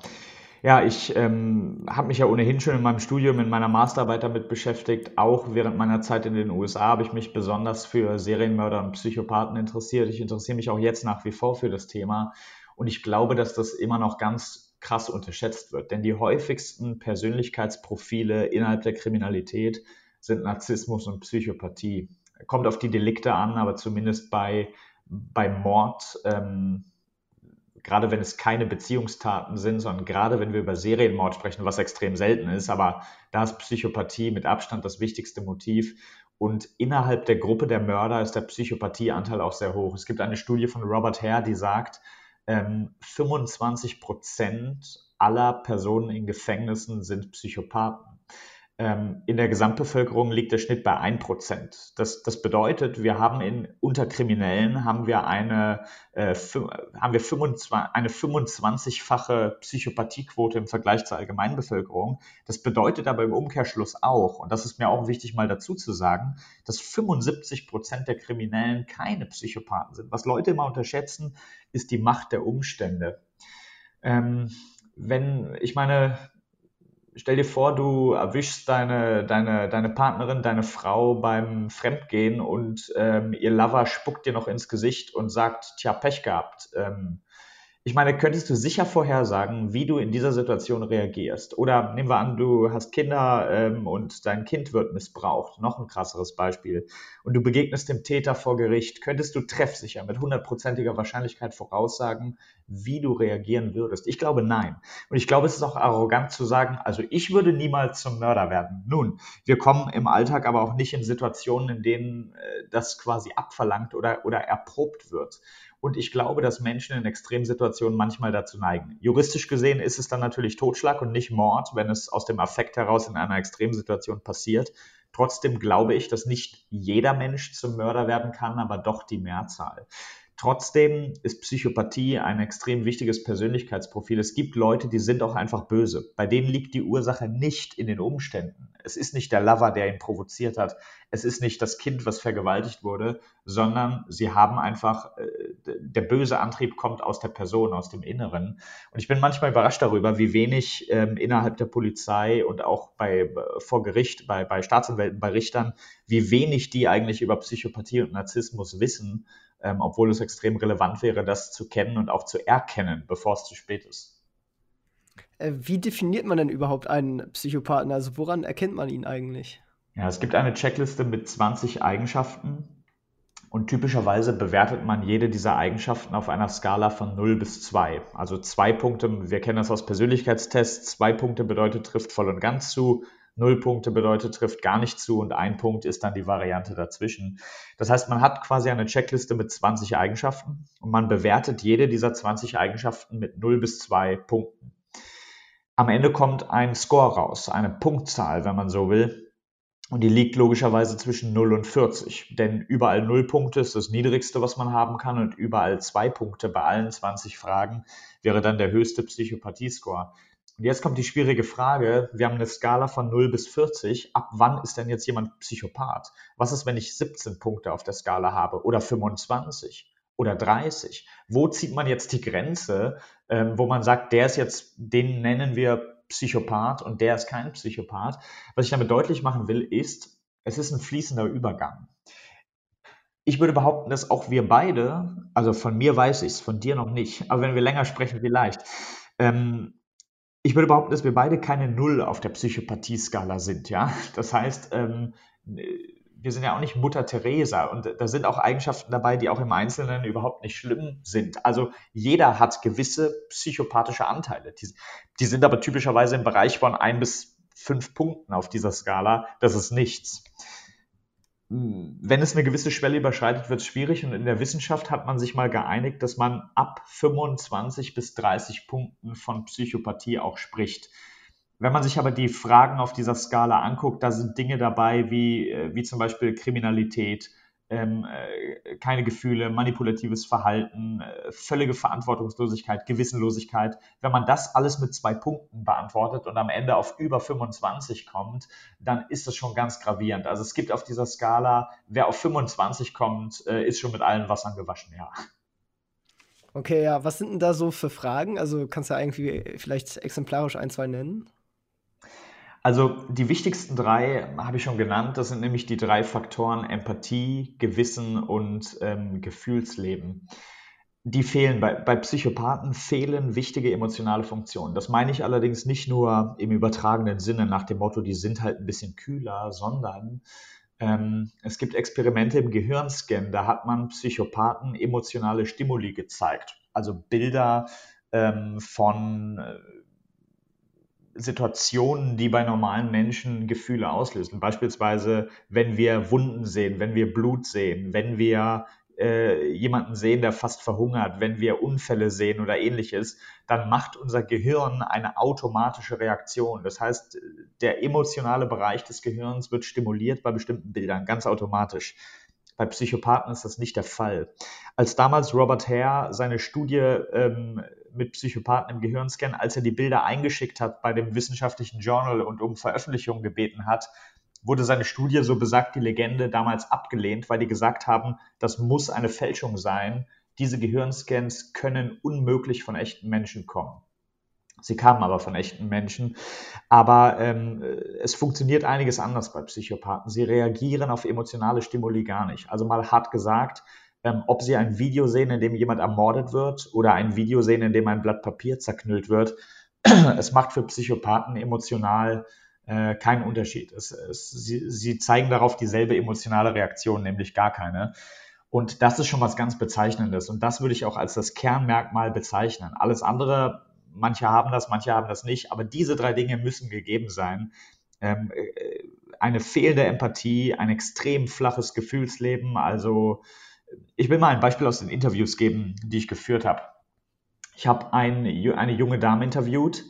Ja, ich ähm, habe mich ja ohnehin schon in meinem Studium, in meiner Masterarbeit damit beschäftigt. Auch während meiner Zeit in den USA habe ich mich besonders für Serienmörder und Psychopathen interessiert. Ich interessiere mich auch jetzt nach wie vor für das Thema. Und ich glaube, dass das immer noch ganz krass unterschätzt wird. Denn die häufigsten Persönlichkeitsprofile innerhalb der Kriminalität sind Narzissmus und Psychopathie. Kommt auf die Delikte an, aber zumindest bei, bei Mord, ähm, gerade wenn es keine Beziehungstaten sind, sondern gerade wenn wir über Serienmord sprechen, was extrem selten ist, aber da ist Psychopathie mit Abstand das wichtigste Motiv. Und innerhalb der Gruppe der Mörder ist der Psychopathieanteil auch sehr hoch. Es gibt eine Studie von Robert Hare, die sagt, ähm, 25 Prozent aller Personen in Gefängnissen sind Psychopathen. Ähm, in der Gesamtbevölkerung liegt der Schnitt bei 1 Prozent. Das, das bedeutet, wir haben in, unter Kriminellen haben wir eine, äh, haben wir 25, eine 25-fache Psychopathiequote im Vergleich zur Allgemeinbevölkerung. Das bedeutet aber im Umkehrschluss auch, und das ist mir auch wichtig mal dazu zu sagen, dass 75 Prozent der Kriminellen keine Psychopathen sind. Was Leute immer unterschätzen, ist die Macht der Umstände. Ähm, wenn, ich meine, stell dir vor, du erwischst deine, deine, deine Partnerin, deine Frau beim Fremdgehen und ähm, ihr Lover spuckt dir noch ins Gesicht und sagt, tja, Pech gehabt. Ähm, ich meine, könntest du sicher vorhersagen, wie du in dieser Situation reagierst? Oder nehmen wir an, du hast Kinder ähm, und dein Kind wird missbraucht. Noch ein krasseres Beispiel. Und du begegnest dem Täter vor Gericht. Könntest du treffsicher mit hundertprozentiger Wahrscheinlichkeit voraussagen, wie du reagieren würdest? Ich glaube nein. Und ich glaube, es ist auch arrogant zu sagen, also ich würde niemals zum Mörder werden. Nun, wir kommen im Alltag aber auch nicht in Situationen, in denen äh, das quasi abverlangt oder, oder erprobt wird. Und ich glaube, dass Menschen in Extremsituationen manchmal dazu neigen. Juristisch gesehen ist es dann natürlich Totschlag und nicht Mord, wenn es aus dem Affekt heraus in einer Extremsituation passiert. Trotzdem glaube ich, dass nicht jeder Mensch zum Mörder werden kann, aber doch die Mehrzahl. Trotzdem ist Psychopathie ein extrem wichtiges Persönlichkeitsprofil. Es gibt Leute, die sind auch einfach böse. Bei denen liegt die Ursache nicht in den Umständen. Es ist nicht der Lover, der ihn provoziert hat. Es ist nicht das Kind, was vergewaltigt wurde, sondern sie haben einfach, äh, der böse Antrieb kommt aus der Person, aus dem Inneren. Und ich bin manchmal überrascht darüber, wie wenig ähm, innerhalb der Polizei und auch bei, vor Gericht, bei, bei Staatsanwälten, bei Richtern, wie wenig die eigentlich über Psychopathie und Narzissmus wissen ähm, obwohl es extrem relevant wäre, das zu kennen und auch zu erkennen, bevor es zu spät ist. Äh, wie definiert man denn überhaupt einen Psychopathen? Also woran erkennt man ihn eigentlich? Ja, es gibt eine Checkliste mit 20 Eigenschaften und typischerweise bewertet man jede dieser Eigenschaften auf einer Skala von 0 bis 2. Also zwei Punkte, wir kennen das aus Persönlichkeitstests, zwei Punkte bedeutet trifft voll und ganz zu, Null Punkte bedeutet, trifft gar nicht zu und ein Punkt ist dann die Variante dazwischen. Das heißt, man hat quasi eine Checkliste mit 20 Eigenschaften und man bewertet jede dieser 20 Eigenschaften mit 0 bis 2 Punkten. Am Ende kommt ein Score raus, eine Punktzahl, wenn man so will. Und die liegt logischerweise zwischen 0 und 40. Denn überall 0 Punkte ist das niedrigste, was man haben kann. Und überall 2 Punkte bei allen 20 Fragen wäre dann der höchste Psychopathie-Score. Und jetzt kommt die schwierige Frage. Wir haben eine Skala von 0 bis 40. Ab wann ist denn jetzt jemand Psychopath? Was ist, wenn ich 17 Punkte auf der Skala habe oder 25 oder 30? Wo zieht man jetzt die Grenze, ähm, wo man sagt, der ist jetzt, den nennen wir Psychopath und der ist kein Psychopath? Was ich damit deutlich machen will, ist, es ist ein fließender Übergang. Ich würde behaupten, dass auch wir beide, also von mir weiß ich es, von dir noch nicht, aber wenn wir länger sprechen, vielleicht, ähm, ich würde behaupten, dass wir beide keine Null auf der Psychopathie-Skala sind, ja. Das heißt, ähm, wir sind ja auch nicht Mutter Teresa und da sind auch Eigenschaften dabei, die auch im Einzelnen überhaupt nicht schlimm sind. Also jeder hat gewisse psychopathische Anteile. Die, die sind aber typischerweise im Bereich von ein bis fünf Punkten auf dieser Skala. Das ist nichts wenn es eine gewisse Schwelle überschreitet, wird es schwierig. Und in der Wissenschaft hat man sich mal geeinigt, dass man ab 25 bis 30 Punkten von Psychopathie auch spricht. Wenn man sich aber die Fragen auf dieser Skala anguckt, da sind Dinge dabei wie, äh, wie zum Beispiel Kriminalität, ähm, äh, keine Gefühle, manipulatives Verhalten, äh, völlige Verantwortungslosigkeit, Gewissenlosigkeit. Wenn man das alles mit zwei Punkten beantwortet und am Ende auf über 25 kommt, dann ist das schon ganz gravierend. Also es gibt auf dieser Skala, wer auf 25 kommt, äh, ist schon mit allen Wassern gewaschen, ja. Okay, ja, was sind denn da so für Fragen? Also kannst du ja irgendwie vielleicht exemplarisch ein, zwei nennen? Also die wichtigsten drei habe ich schon genannt. Das sind nämlich die drei Faktoren Empathie, Gewissen und ähm, Gefühlsleben. Die fehlen bei, bei Psychopathen fehlen wichtige emotionale Funktionen. Das meine ich allerdings nicht nur im übertragenen Sinne nach dem Motto, die sind halt ein bisschen kühler, sondern ähm, es gibt Experimente im Gehirnscan, da hat man Psychopathen emotionale Stimuli gezeigt. Also Bilder ähm, von äh, Situationen, die bei normalen Menschen Gefühle auslösen. Beispielsweise, wenn wir Wunden sehen, wenn wir Blut sehen, wenn wir äh, jemanden sehen, der fast verhungert, wenn wir Unfälle sehen oder ähnliches, dann macht unser Gehirn eine automatische Reaktion. Das heißt, der emotionale Bereich des Gehirns wird stimuliert bei bestimmten Bildern, ganz automatisch. Bei Psychopathen ist das nicht der Fall. Als damals Robert Hare seine Studie ähm, mit Psychopathen im Gehirnscan, als er die Bilder eingeschickt hat bei dem wissenschaftlichen Journal und um Veröffentlichung gebeten hat, wurde seine Studie, so besagt die Legende, damals abgelehnt, weil die gesagt haben, das muss eine Fälschung sein. Diese Gehirnscans können unmöglich von echten Menschen kommen. Sie kamen aber von echten Menschen. Aber ähm, es funktioniert einiges anders bei Psychopathen. Sie reagieren auf emotionale Stimuli gar nicht. Also mal hart gesagt, ähm, ob Sie ein Video sehen, in dem jemand ermordet wird oder ein Video sehen, in dem ein Blatt Papier zerknüllt wird, es macht für Psychopathen emotional äh, keinen Unterschied. Es, es, sie, sie zeigen darauf dieselbe emotionale Reaktion, nämlich gar keine. Und das ist schon was ganz Bezeichnendes. Und das würde ich auch als das Kernmerkmal bezeichnen. Alles andere manche haben das, manche haben das nicht, aber diese drei Dinge müssen gegeben sein. Ähm, äh, eine fehlende Empathie, ein extrem flaches Gefühlsleben. Also ich will mal ein Beispiel aus den Interviews geben, die ich geführt habe. Ich habe ein, eine junge Dame interviewt.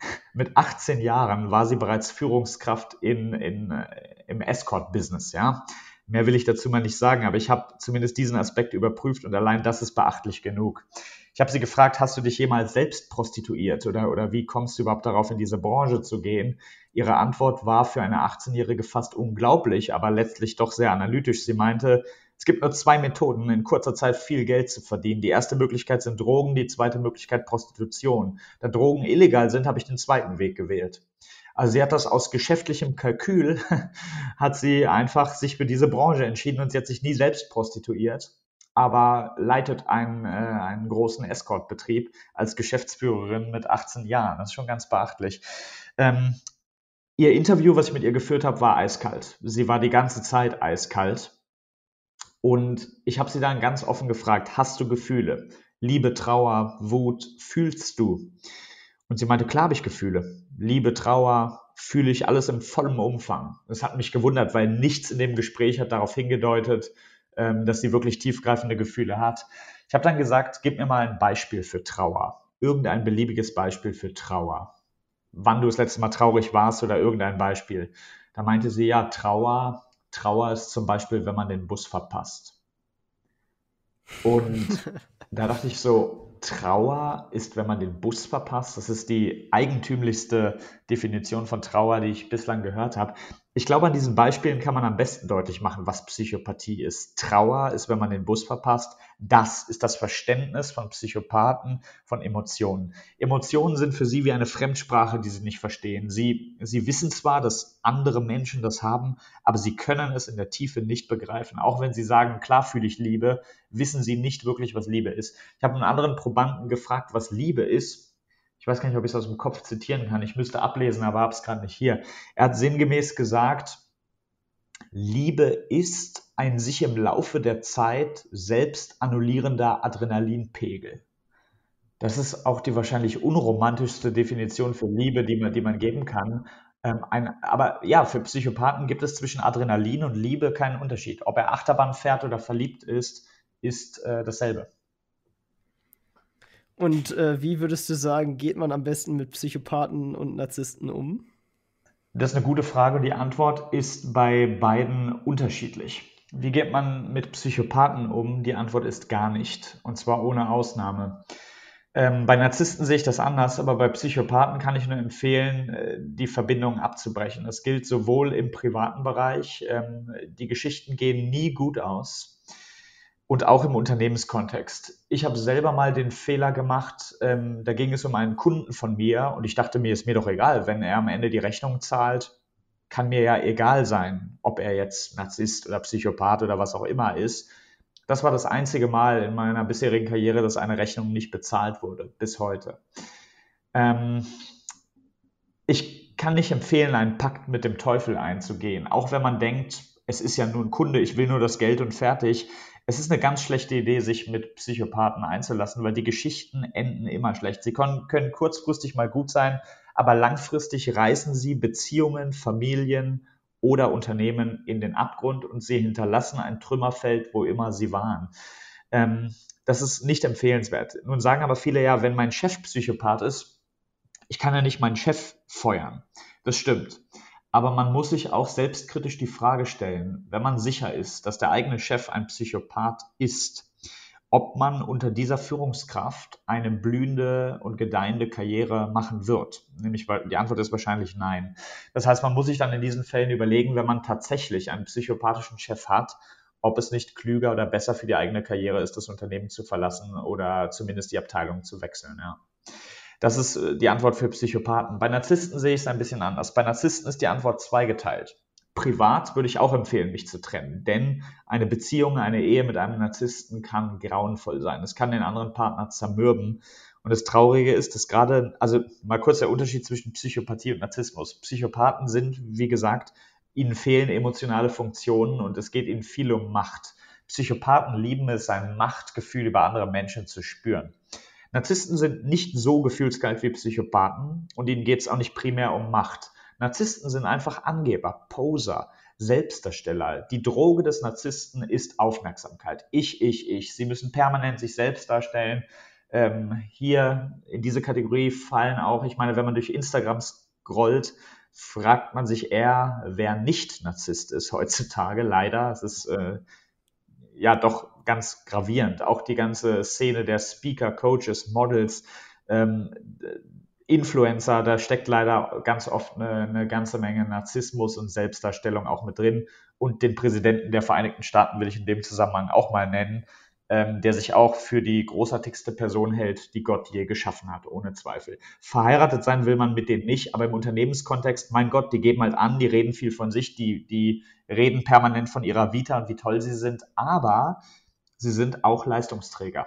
Mit 18 Jahren war sie bereits Führungskraft in, in, äh, im Escort-Business. Ja? Mehr will ich dazu mal nicht sagen, aber ich habe zumindest diesen Aspekt überprüft und allein das ist beachtlich genug. Ich habe sie gefragt, hast du dich jemals selbst prostituiert oder, oder wie kommst du überhaupt darauf, in diese Branche zu gehen? Ihre Antwort war für eine 18-Jährige fast unglaublich, aber letztlich doch sehr analytisch. Sie meinte, es gibt nur zwei Methoden, in kurzer Zeit viel Geld zu verdienen. Die erste Möglichkeit sind Drogen, die zweite Möglichkeit Prostitution. Da Drogen illegal sind, habe ich den zweiten Weg gewählt. Also sie hat das aus geschäftlichem Kalkül, hat sie einfach sich für diese Branche entschieden und sie hat sich nie selbst prostituiert aber leitet einen, äh, einen großen Escort-Betrieb als Geschäftsführerin mit 18 Jahren. Das ist schon ganz beachtlich. Ähm, ihr Interview, was ich mit ihr geführt habe, war eiskalt. Sie war die ganze Zeit eiskalt. Und ich habe sie dann ganz offen gefragt, hast du Gefühle? Liebe, Trauer, Wut, fühlst du? Und sie meinte, klar habe ich Gefühle. Liebe, Trauer, fühle ich alles im vollen Umfang. Das hat mich gewundert, weil nichts in dem Gespräch hat darauf hingedeutet, ähm, dass sie wirklich tiefgreifende Gefühle hat. Ich habe dann gesagt, gib mir mal ein Beispiel für Trauer. Irgendein beliebiges Beispiel für Trauer. Wann du das letzte Mal traurig warst oder irgendein Beispiel. Da meinte sie, ja, Trauer, Trauer ist zum Beispiel, wenn man den Bus verpasst. Und da dachte ich so, Trauer ist, wenn man den Bus verpasst. Das ist die eigentümlichste Definition von Trauer, die ich bislang gehört habe. Ich glaube, an diesen Beispielen kann man am besten deutlich machen, was Psychopathie ist. Trauer ist, wenn man den Bus verpasst. Das ist das Verständnis von Psychopathen von Emotionen. Emotionen sind für sie wie eine Fremdsprache, die sie nicht verstehen. Sie, sie wissen zwar, dass andere Menschen das haben, aber sie können es in der Tiefe nicht begreifen. Auch wenn sie sagen, klar fühle ich Liebe, wissen sie nicht wirklich, was Liebe ist. Ich habe einen anderen Probanden gefragt, was Liebe ist ich weiß gar nicht, ob ich es aus dem Kopf zitieren kann, ich müsste ablesen, aber habe es gerade nicht hier. Er hat sinngemäß gesagt, Liebe ist ein sich im Laufe der Zeit selbst annullierender Adrenalinpegel. Das ist auch die wahrscheinlich unromantischste Definition für Liebe, die man, die man geben kann. Ähm, ein, aber ja, für Psychopathen gibt es zwischen Adrenalin und Liebe keinen Unterschied. Ob er Achterbahn fährt oder verliebt ist, ist äh, dasselbe. Und äh, wie würdest du sagen, geht man am besten mit Psychopathen und Narzissten um? Das ist eine gute Frage. Die Antwort ist bei beiden unterschiedlich. Wie geht man mit Psychopathen um? Die Antwort ist gar nicht. Und zwar ohne Ausnahme. Ähm, bei Narzissten sehe ich das anders, aber bei Psychopathen kann ich nur empfehlen, äh, die Verbindung abzubrechen. Das gilt sowohl im privaten Bereich. Ähm, die Geschichten gehen nie gut aus und auch im Unternehmenskontext. Ich habe selber mal den Fehler gemacht, ähm, da ging es um einen Kunden von mir und ich dachte mir, ist mir doch egal, wenn er am Ende die Rechnung zahlt, kann mir ja egal sein, ob er jetzt Narzisst oder Psychopath oder was auch immer ist. Das war das einzige Mal in meiner bisherigen Karriere, dass eine Rechnung nicht bezahlt wurde, bis heute. Ähm, ich kann nicht empfehlen, einen Pakt mit dem Teufel einzugehen, auch wenn man denkt, es ist ja nur ein Kunde, ich will nur das Geld und fertig es ist eine ganz schlechte Idee, sich mit Psychopathen einzulassen, weil die Geschichten enden immer schlecht. Sie können, können kurzfristig mal gut sein, aber langfristig reißen sie Beziehungen, Familien oder Unternehmen in den Abgrund und sie hinterlassen ein Trümmerfeld, wo immer sie waren. Ähm, das ist nicht empfehlenswert. Nun sagen aber viele ja, wenn mein Chef Psychopath ist, ich kann ja nicht meinen Chef feuern. Das stimmt. Aber man muss sich auch selbstkritisch die Frage stellen, wenn man sicher ist, dass der eigene Chef ein Psychopath ist, ob man unter dieser Führungskraft eine blühende und gedeihende Karriere machen wird. Nämlich, weil die Antwort ist wahrscheinlich nein. Das heißt, man muss sich dann in diesen Fällen überlegen, wenn man tatsächlich einen psychopathischen Chef hat, ob es nicht klüger oder besser für die eigene Karriere ist, das Unternehmen zu verlassen oder zumindest die Abteilung zu wechseln. Ja. Das ist äh, die Antwort für Psychopathen. Bei Narzissten sehe ich es ein bisschen anders. Bei Narzissten ist die Antwort zweigeteilt. Privat würde ich auch empfehlen, mich zu trennen, denn eine Beziehung, eine Ehe mit einem Narzissten kann grauenvoll sein. Es kann den anderen Partner zermürben. Und das Traurige ist, dass gerade, also mal kurz der Unterschied zwischen Psychopathie und Narzissmus. Psychopathen sind, wie gesagt, ihnen fehlen emotionale Funktionen und es geht ihnen viel um Macht. Psychopathen lieben es, ein Machtgefühl über andere Menschen zu spüren. Narzissten sind nicht so gefühlskalt wie Psychopathen und ihnen geht es auch nicht primär um Macht. Narzissten sind einfach Angeber, Poser, Selbstdarsteller. Die Droge des Narzissten ist Aufmerksamkeit. Ich, ich, ich. Sie müssen permanent sich selbst darstellen. Ähm, hier in diese Kategorie fallen auch, ich meine, wenn man durch Instagram scrollt, fragt man sich eher, wer nicht Narzisst ist heutzutage. Leider, es ist äh, ja doch ganz gravierend. Auch die ganze Szene der Speaker, Coaches, Models, ähm, Influencer, da steckt leider ganz oft eine, eine, ganze Menge Narzissmus und Selbstdarstellung auch mit drin. Und den Präsidenten der Vereinigten Staaten will ich in dem Zusammenhang auch mal nennen, ähm, der sich auch für die großartigste Person hält, die Gott je geschaffen hat, ohne Zweifel. Verheiratet sein will man mit denen nicht, aber im Unternehmenskontext, mein Gott, die geben halt an, die reden viel von sich, die, die reden permanent von ihrer Vita und wie toll sie sind, aber sie sind auch Leistungsträger.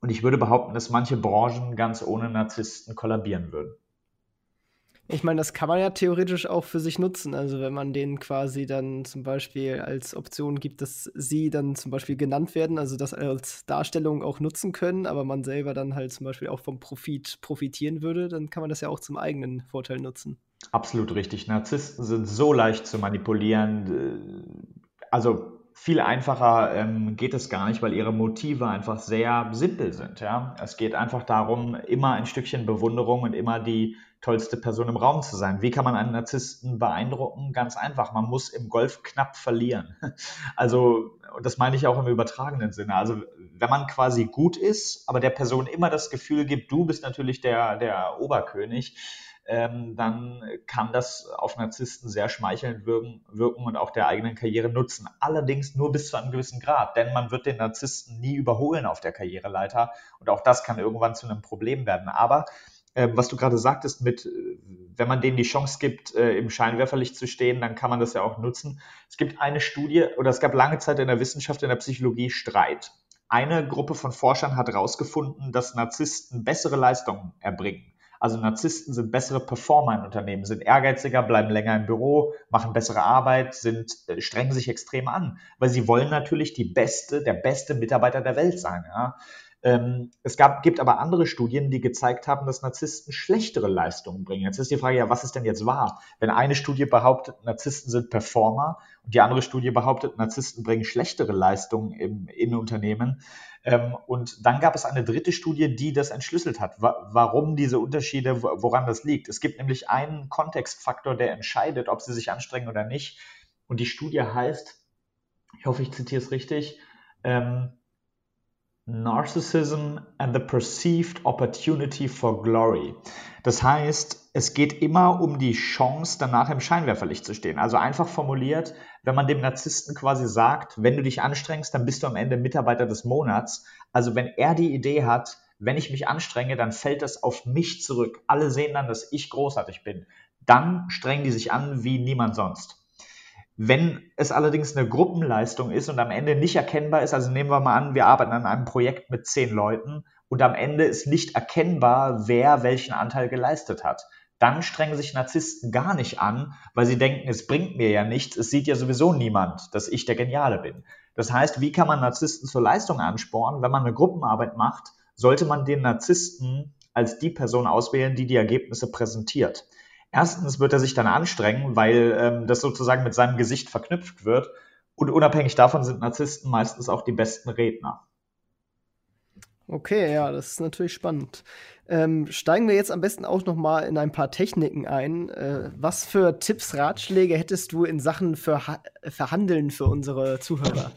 Und ich würde behaupten, dass manche Branchen ganz ohne Narzissten kollabieren würden. Ich meine, das kann man ja theoretisch auch für sich nutzen. Also wenn man denen quasi dann zum Beispiel als Option gibt, dass sie dann zum Beispiel genannt werden, also das als Darstellung auch nutzen können, aber man selber dann halt zum Beispiel auch vom Profit profitieren würde, dann kann man das ja auch zum eigenen Vorteil nutzen. Absolut richtig. Narzissten sind so leicht zu manipulieren. Also viel einfacher ähm, geht es gar nicht, weil ihre Motive einfach sehr simpel sind. Ja? Es geht einfach darum, immer ein Stückchen Bewunderung und immer die tollste Person im Raum zu sein. Wie kann man einen Narzissten beeindrucken? Ganz einfach, man muss im Golf knapp verlieren. Also, und das meine ich auch im übertragenen Sinne. Also, wenn man quasi gut ist, aber der Person immer das Gefühl gibt, du bist natürlich der, der Oberkönig, ähm, dann kann das auf Narzissten sehr schmeichelnd wirken, wirken und auch der eigenen Karriere nutzen. Allerdings nur bis zu einem gewissen Grad, denn man wird den Narzissten nie überholen auf der Karriereleiter und auch das kann irgendwann zu einem Problem werden. Aber äh, was du gerade sagtest, mit, äh, wenn man denen die Chance gibt, äh, im Scheinwerferlicht zu stehen, dann kann man das ja auch nutzen. Es gibt eine Studie, oder es gab lange Zeit in der Wissenschaft, in der Psychologie Streit. Eine Gruppe von Forschern hat herausgefunden, dass Narzissten bessere Leistungen erbringen also Narzissten sind bessere Performer in Unternehmen, sind ehrgeiziger, bleiben länger im Büro, machen bessere Arbeit, sind, äh, strengen sich extrem an, weil sie wollen natürlich die beste, der beste Mitarbeiter der Welt sein. Ja? Ähm, es gab, gibt aber andere Studien, die gezeigt haben, dass Narzissten schlechtere Leistungen bringen. Jetzt ist die Frage, ja, was ist denn jetzt wahr? Wenn eine Studie behauptet, Narzissten sind Performer und die andere Studie behauptet, Narzissten bringen schlechtere Leistungen im, in Unternehmen, ähm, und dann gab es eine dritte Studie, die das entschlüsselt hat, wa warum diese Unterschiede, woran das liegt. Es gibt nämlich einen Kontextfaktor, der entscheidet, ob sie sich anstrengen oder nicht. Und die Studie heißt, ich hoffe, ich zitiere es richtig, ähm, Narcissism and the Perceived Opportunity for Glory. Das heißt, es geht immer um die Chance, danach im Scheinwerferlicht zu stehen. Also einfach formuliert, wenn man dem Narzissten quasi sagt, wenn du dich anstrengst, dann bist du am Ende Mitarbeiter des Monats. Also wenn er die Idee hat, wenn ich mich anstrenge, dann fällt das auf mich zurück. Alle sehen dann, dass ich großartig bin. Dann strengen die sich an wie niemand sonst. Wenn es allerdings eine Gruppenleistung ist und am Ende nicht erkennbar ist, also nehmen wir mal an, wir arbeiten an einem Projekt mit zehn Leuten und am Ende ist nicht erkennbar, wer welchen Anteil geleistet hat, dann strengen sich Narzissten gar nicht an, weil sie denken, es bringt mir ja nichts, es sieht ja sowieso niemand, dass ich der Geniale bin. Das heißt, wie kann man Narzissten zur Leistung anspornen? Wenn man eine Gruppenarbeit macht, sollte man den Narzissten als die Person auswählen, die die Ergebnisse präsentiert. Erstens wird er sich dann anstrengen, weil ähm, das sozusagen mit seinem Gesicht verknüpft wird. Und unabhängig davon sind Narzissten meistens auch die besten Redner. Okay, ja, das ist natürlich spannend. Ähm, steigen wir jetzt am besten auch noch mal in ein paar Techniken ein. Äh, was für Tipps, Ratschläge hättest du in Sachen für Verhandeln für unsere Zuhörer?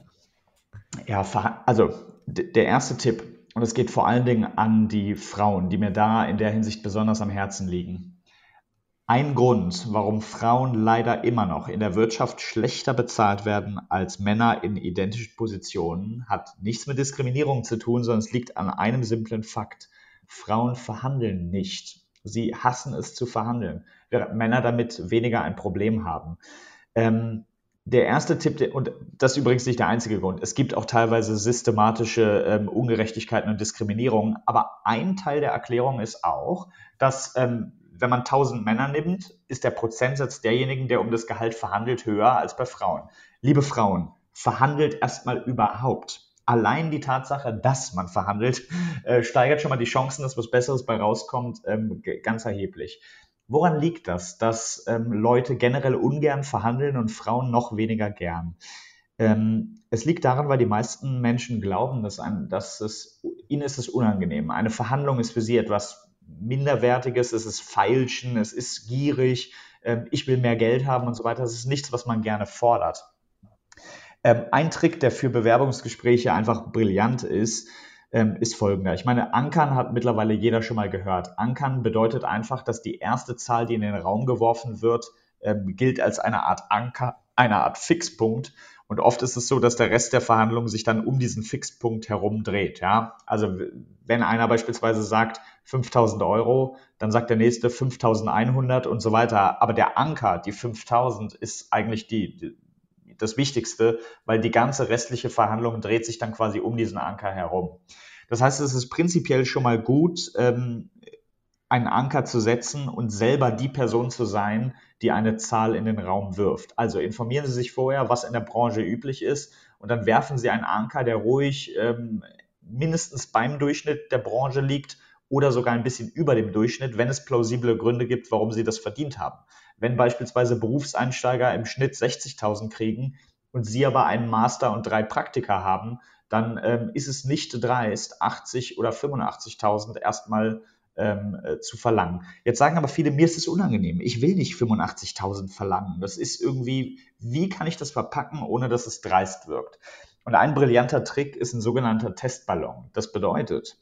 Ja, also der erste Tipp, und es geht vor allen Dingen an die Frauen, die mir da in der Hinsicht besonders am Herzen liegen. Ein Grund, warum Frauen leider immer noch in der Wirtschaft schlechter bezahlt werden als Männer in identischen Positionen, hat nichts mit Diskriminierung zu tun, sondern es liegt an einem simplen Fakt. Frauen verhandeln nicht. Sie hassen es zu verhandeln, während Männer damit weniger ein Problem haben. Ähm, der erste Tipp, und das ist übrigens nicht der einzige Grund, es gibt auch teilweise systematische ähm, Ungerechtigkeiten und Diskriminierung, aber ein Teil der Erklärung ist auch, dass ähm, wenn man 1000 Männer nimmt, ist der Prozentsatz derjenigen, der um das Gehalt verhandelt, höher als bei Frauen. Liebe Frauen, verhandelt erstmal überhaupt. Allein die Tatsache, dass man verhandelt, äh, steigert schon mal die Chancen, dass was Besseres bei rauskommt, ähm, ganz erheblich. Woran liegt das, dass ähm, Leute generell ungern verhandeln und Frauen noch weniger gern? Ähm, es liegt daran, weil die meisten Menschen glauben, dass, ein, dass es, ihnen ist es unangenehm. Eine Verhandlung ist für sie etwas Minderwertiges, es ist Feilschen, es ist gierig, ähm, ich will mehr Geld haben und so weiter. Das ist nichts, was man gerne fordert. Ähm, ein Trick, der für Bewerbungsgespräche einfach brillant ist, ähm, ist folgender. Ich meine, Ankern hat mittlerweile jeder schon mal gehört. Ankern bedeutet einfach, dass die erste Zahl, die in den Raum geworfen wird, gilt als eine Art Anker, eine Art Fixpunkt. Und oft ist es so, dass der Rest der Verhandlungen sich dann um diesen Fixpunkt herum dreht. Ja? Also wenn einer beispielsweise sagt 5000 Euro, dann sagt der nächste 5100 und so weiter. Aber der Anker, die 5000, ist eigentlich die, die das Wichtigste, weil die ganze restliche Verhandlung dreht sich dann quasi um diesen Anker herum. Das heißt, es ist prinzipiell schon mal gut, ähm, einen Anker zu setzen und selber die Person zu sein, die eine Zahl in den Raum wirft. Also informieren Sie sich vorher, was in der Branche üblich ist und dann werfen Sie einen Anker, der ruhig ähm, mindestens beim Durchschnitt der Branche liegt oder sogar ein bisschen über dem Durchschnitt, wenn es plausible Gründe gibt, warum Sie das verdient haben. Wenn beispielsweise Berufseinsteiger im Schnitt 60.000 kriegen und Sie aber einen Master und drei Praktika haben, dann ähm, ist es nicht dreist, 80 oder 85.000 erstmal ähm, äh, zu verlangen. Jetzt sagen aber viele, mir ist es unangenehm. Ich will nicht 85.000 verlangen. Das ist irgendwie, wie kann ich das verpacken, ohne dass es dreist wirkt? Und ein brillanter Trick ist ein sogenannter Testballon. Das bedeutet,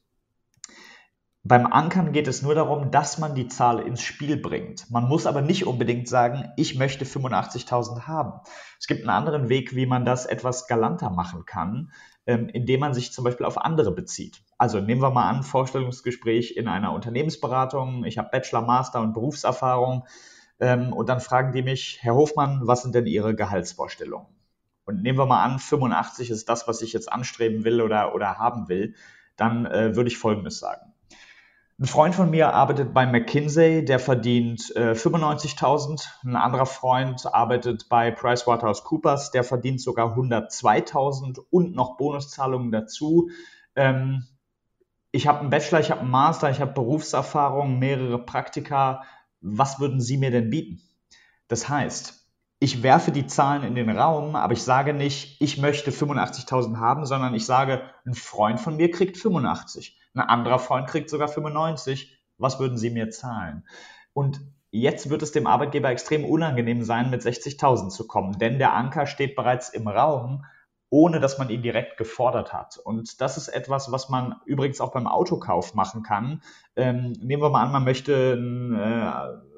beim Ankern geht es nur darum, dass man die Zahl ins Spiel bringt. Man muss aber nicht unbedingt sagen, ich möchte 85.000 haben. Es gibt einen anderen Weg, wie man das etwas galanter machen kann, ähm, indem man sich zum Beispiel auf andere bezieht. Also nehmen wir mal an, Vorstellungsgespräch in einer Unternehmensberatung. Ich habe Bachelor, Master und Berufserfahrung. Ähm, und dann fragen die mich, Herr Hofmann, was sind denn Ihre Gehaltsvorstellungen? Und nehmen wir mal an, 85 ist das, was ich jetzt anstreben will oder, oder haben will. Dann äh, würde ich Folgendes sagen. Ein Freund von mir arbeitet bei McKinsey, der verdient äh, 95.000. Ein anderer Freund arbeitet bei PricewaterhouseCoopers, der verdient sogar 102.000 und noch Bonuszahlungen dazu. Ähm, ich habe einen Bachelor, ich habe einen Master, ich habe Berufserfahrung, mehrere Praktika. Was würden Sie mir denn bieten? Das heißt, ich werfe die Zahlen in den Raum, aber ich sage nicht, ich möchte 85.000 haben, sondern ich sage, ein Freund von mir kriegt 85, ein anderer Freund kriegt sogar 95. Was würden Sie mir zahlen? Und jetzt wird es dem Arbeitgeber extrem unangenehm sein, mit 60.000 zu kommen, denn der Anker steht bereits im Raum ohne dass man ihn direkt gefordert hat. Und das ist etwas, was man übrigens auch beim Autokauf machen kann. Ähm, nehmen wir mal an, man möchte einen äh,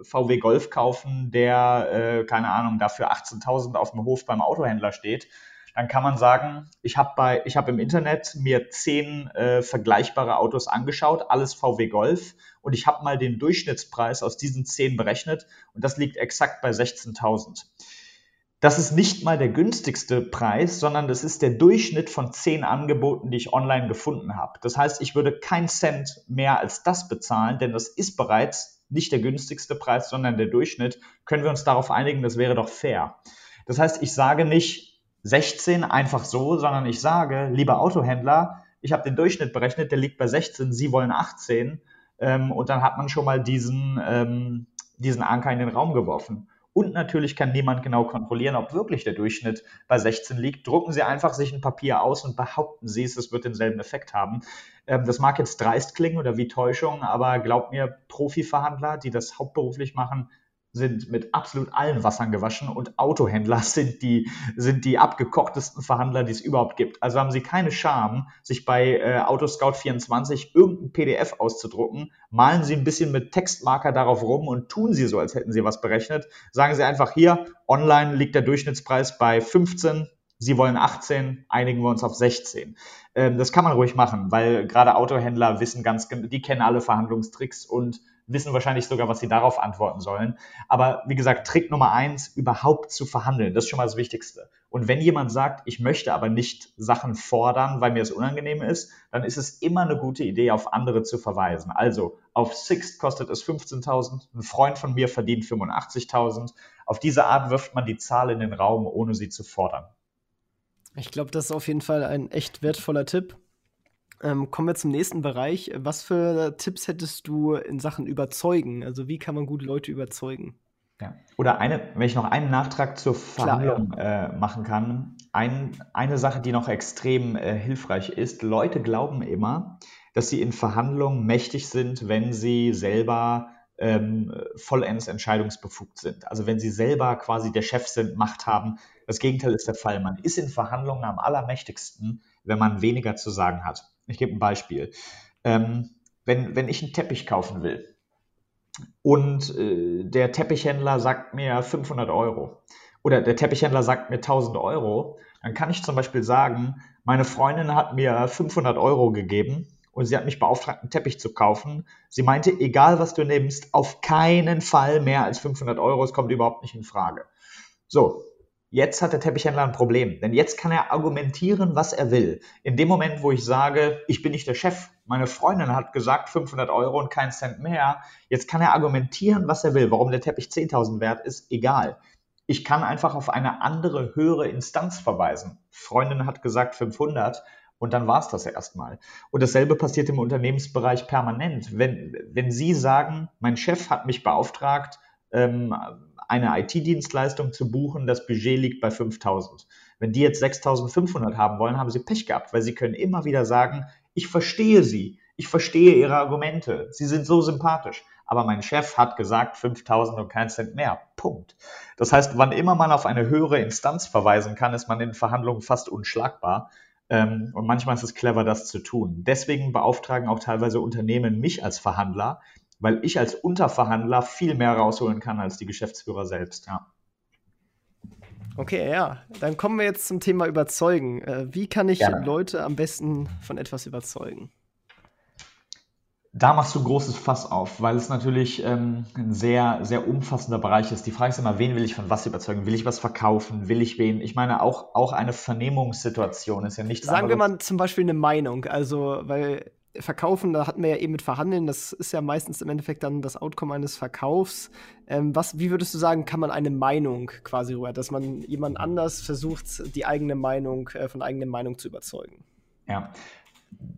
VW Golf kaufen, der, äh, keine Ahnung, dafür 18.000 auf dem Hof beim Autohändler steht. Dann kann man sagen, ich habe habe im Internet mir zehn äh, vergleichbare Autos angeschaut, alles VW Golf, und ich habe mal den Durchschnittspreis aus diesen zehn berechnet und das liegt exakt bei 16.000. Das ist nicht mal der günstigste Preis, sondern das ist der Durchschnitt von zehn Angeboten, die ich online gefunden habe. Das heißt, ich würde keinen Cent mehr als das bezahlen, denn das ist bereits nicht der günstigste Preis, sondern der Durchschnitt. Können wir uns darauf einigen, das wäre doch fair. Das heißt, ich sage nicht 16 einfach so, sondern ich sage, lieber Autohändler, ich habe den Durchschnitt berechnet, der liegt bei 16, Sie wollen 18. Ähm, und dann hat man schon mal diesen, ähm, diesen Anker in den Raum geworfen. Und natürlich kann niemand genau kontrollieren, ob wirklich der Durchschnitt bei 16 liegt. Drucken Sie einfach sich ein Papier aus und behaupten Sie es, es wird denselben Effekt haben. Ähm, das mag jetzt dreist klingen oder wie Täuschung, aber glaubt mir, Profiverhandler, die das hauptberuflich machen, sind mit absolut allen Wassern gewaschen und Autohändler sind die, sind die abgekochtesten Verhandler, die es überhaupt gibt. Also haben sie keine Scham, sich bei äh, Autoscout24 irgendein PDF auszudrucken, malen sie ein bisschen mit Textmarker darauf rum und tun sie so, als hätten sie was berechnet. Sagen sie einfach hier, online liegt der Durchschnittspreis bei 15 Sie wollen 18, einigen wir uns auf 16. Ähm, das kann man ruhig machen, weil gerade Autohändler wissen ganz, die kennen alle Verhandlungstricks und wissen wahrscheinlich sogar, was sie darauf antworten sollen. Aber wie gesagt, Trick Nummer eins, überhaupt zu verhandeln. Das ist schon mal das Wichtigste. Und wenn jemand sagt, ich möchte aber nicht Sachen fordern, weil mir es unangenehm ist, dann ist es immer eine gute Idee, auf andere zu verweisen. Also auf Sixt kostet es 15.000, ein Freund von mir verdient 85.000. Auf diese Art wirft man die Zahl in den Raum, ohne sie zu fordern. Ich glaube, das ist auf jeden Fall ein echt wertvoller Tipp. Ähm, kommen wir zum nächsten Bereich. Was für Tipps hättest du in Sachen Überzeugen? Also wie kann man gute Leute überzeugen? Ja. Oder eine, wenn ich noch einen Nachtrag zur Verhandlung Klar, ja. äh, machen kann, ein, eine Sache, die noch extrem äh, hilfreich ist, Leute glauben immer, dass sie in Verhandlungen mächtig sind, wenn sie selber ähm, vollends entscheidungsbefugt sind. Also wenn sie selber quasi der Chef sind, Macht haben. Das Gegenteil ist der Fall. Man ist in Verhandlungen am allermächtigsten, wenn man weniger zu sagen hat. Ich gebe ein Beispiel. Ähm, wenn, wenn ich einen Teppich kaufen will und äh, der Teppichhändler sagt mir 500 Euro oder der Teppichhändler sagt mir 1000 Euro, dann kann ich zum Beispiel sagen, meine Freundin hat mir 500 Euro gegeben und sie hat mich beauftragt, einen Teppich zu kaufen. Sie meinte, egal was du nimmst, auf keinen Fall mehr als 500 Euro, es kommt überhaupt nicht in Frage. So, Jetzt hat der Teppichhändler ein Problem, denn jetzt kann er argumentieren, was er will. In dem Moment, wo ich sage, ich bin nicht der Chef, meine Freundin hat gesagt 500 Euro und kein Cent mehr, jetzt kann er argumentieren, was er will. Warum der Teppich 10.000 wert ist, egal. Ich kann einfach auf eine andere, höhere Instanz verweisen. Freundin hat gesagt 500 und dann war es das erstmal. Und dasselbe passiert im Unternehmensbereich permanent. Wenn, wenn Sie sagen, mein Chef hat mich beauftragt, ähm, eine IT-Dienstleistung zu buchen, das Budget liegt bei 5000. Wenn die jetzt 6500 haben wollen, haben sie Pech gehabt, weil sie können immer wieder sagen, ich verstehe sie, ich verstehe ihre Argumente, sie sind so sympathisch. Aber mein Chef hat gesagt 5000 und kein Cent mehr. Punkt. Das heißt, wann immer man auf eine höhere Instanz verweisen kann, ist man in Verhandlungen fast unschlagbar. Ähm, und manchmal ist es clever, das zu tun. Deswegen beauftragen auch teilweise Unternehmen mich als Verhandler, weil ich als Unterverhandler viel mehr rausholen kann als die Geschäftsführer selbst. Ja. Okay, ja. Dann kommen wir jetzt zum Thema Überzeugen. Äh, wie kann ich Gerne. Leute am besten von etwas überzeugen? Da machst du ein großes Fass auf, weil es natürlich ähm, ein sehr, sehr umfassender Bereich ist. Die Frage ist immer, wen will ich von was überzeugen? Will ich was verkaufen? Will ich wen? Ich meine, auch, auch eine Vernehmungssituation ist ja nicht Sagen wir mal zum Beispiel eine Meinung. Also, weil Verkaufen, da hatten wir ja eben mit Verhandeln, das ist ja meistens im Endeffekt dann das Outcome eines Verkaufs. Ähm, was, wie würdest du sagen, kann man eine Meinung quasi rüber, dass man jemand anders versucht, die eigene Meinung, äh, von eigener Meinung zu überzeugen? Ja,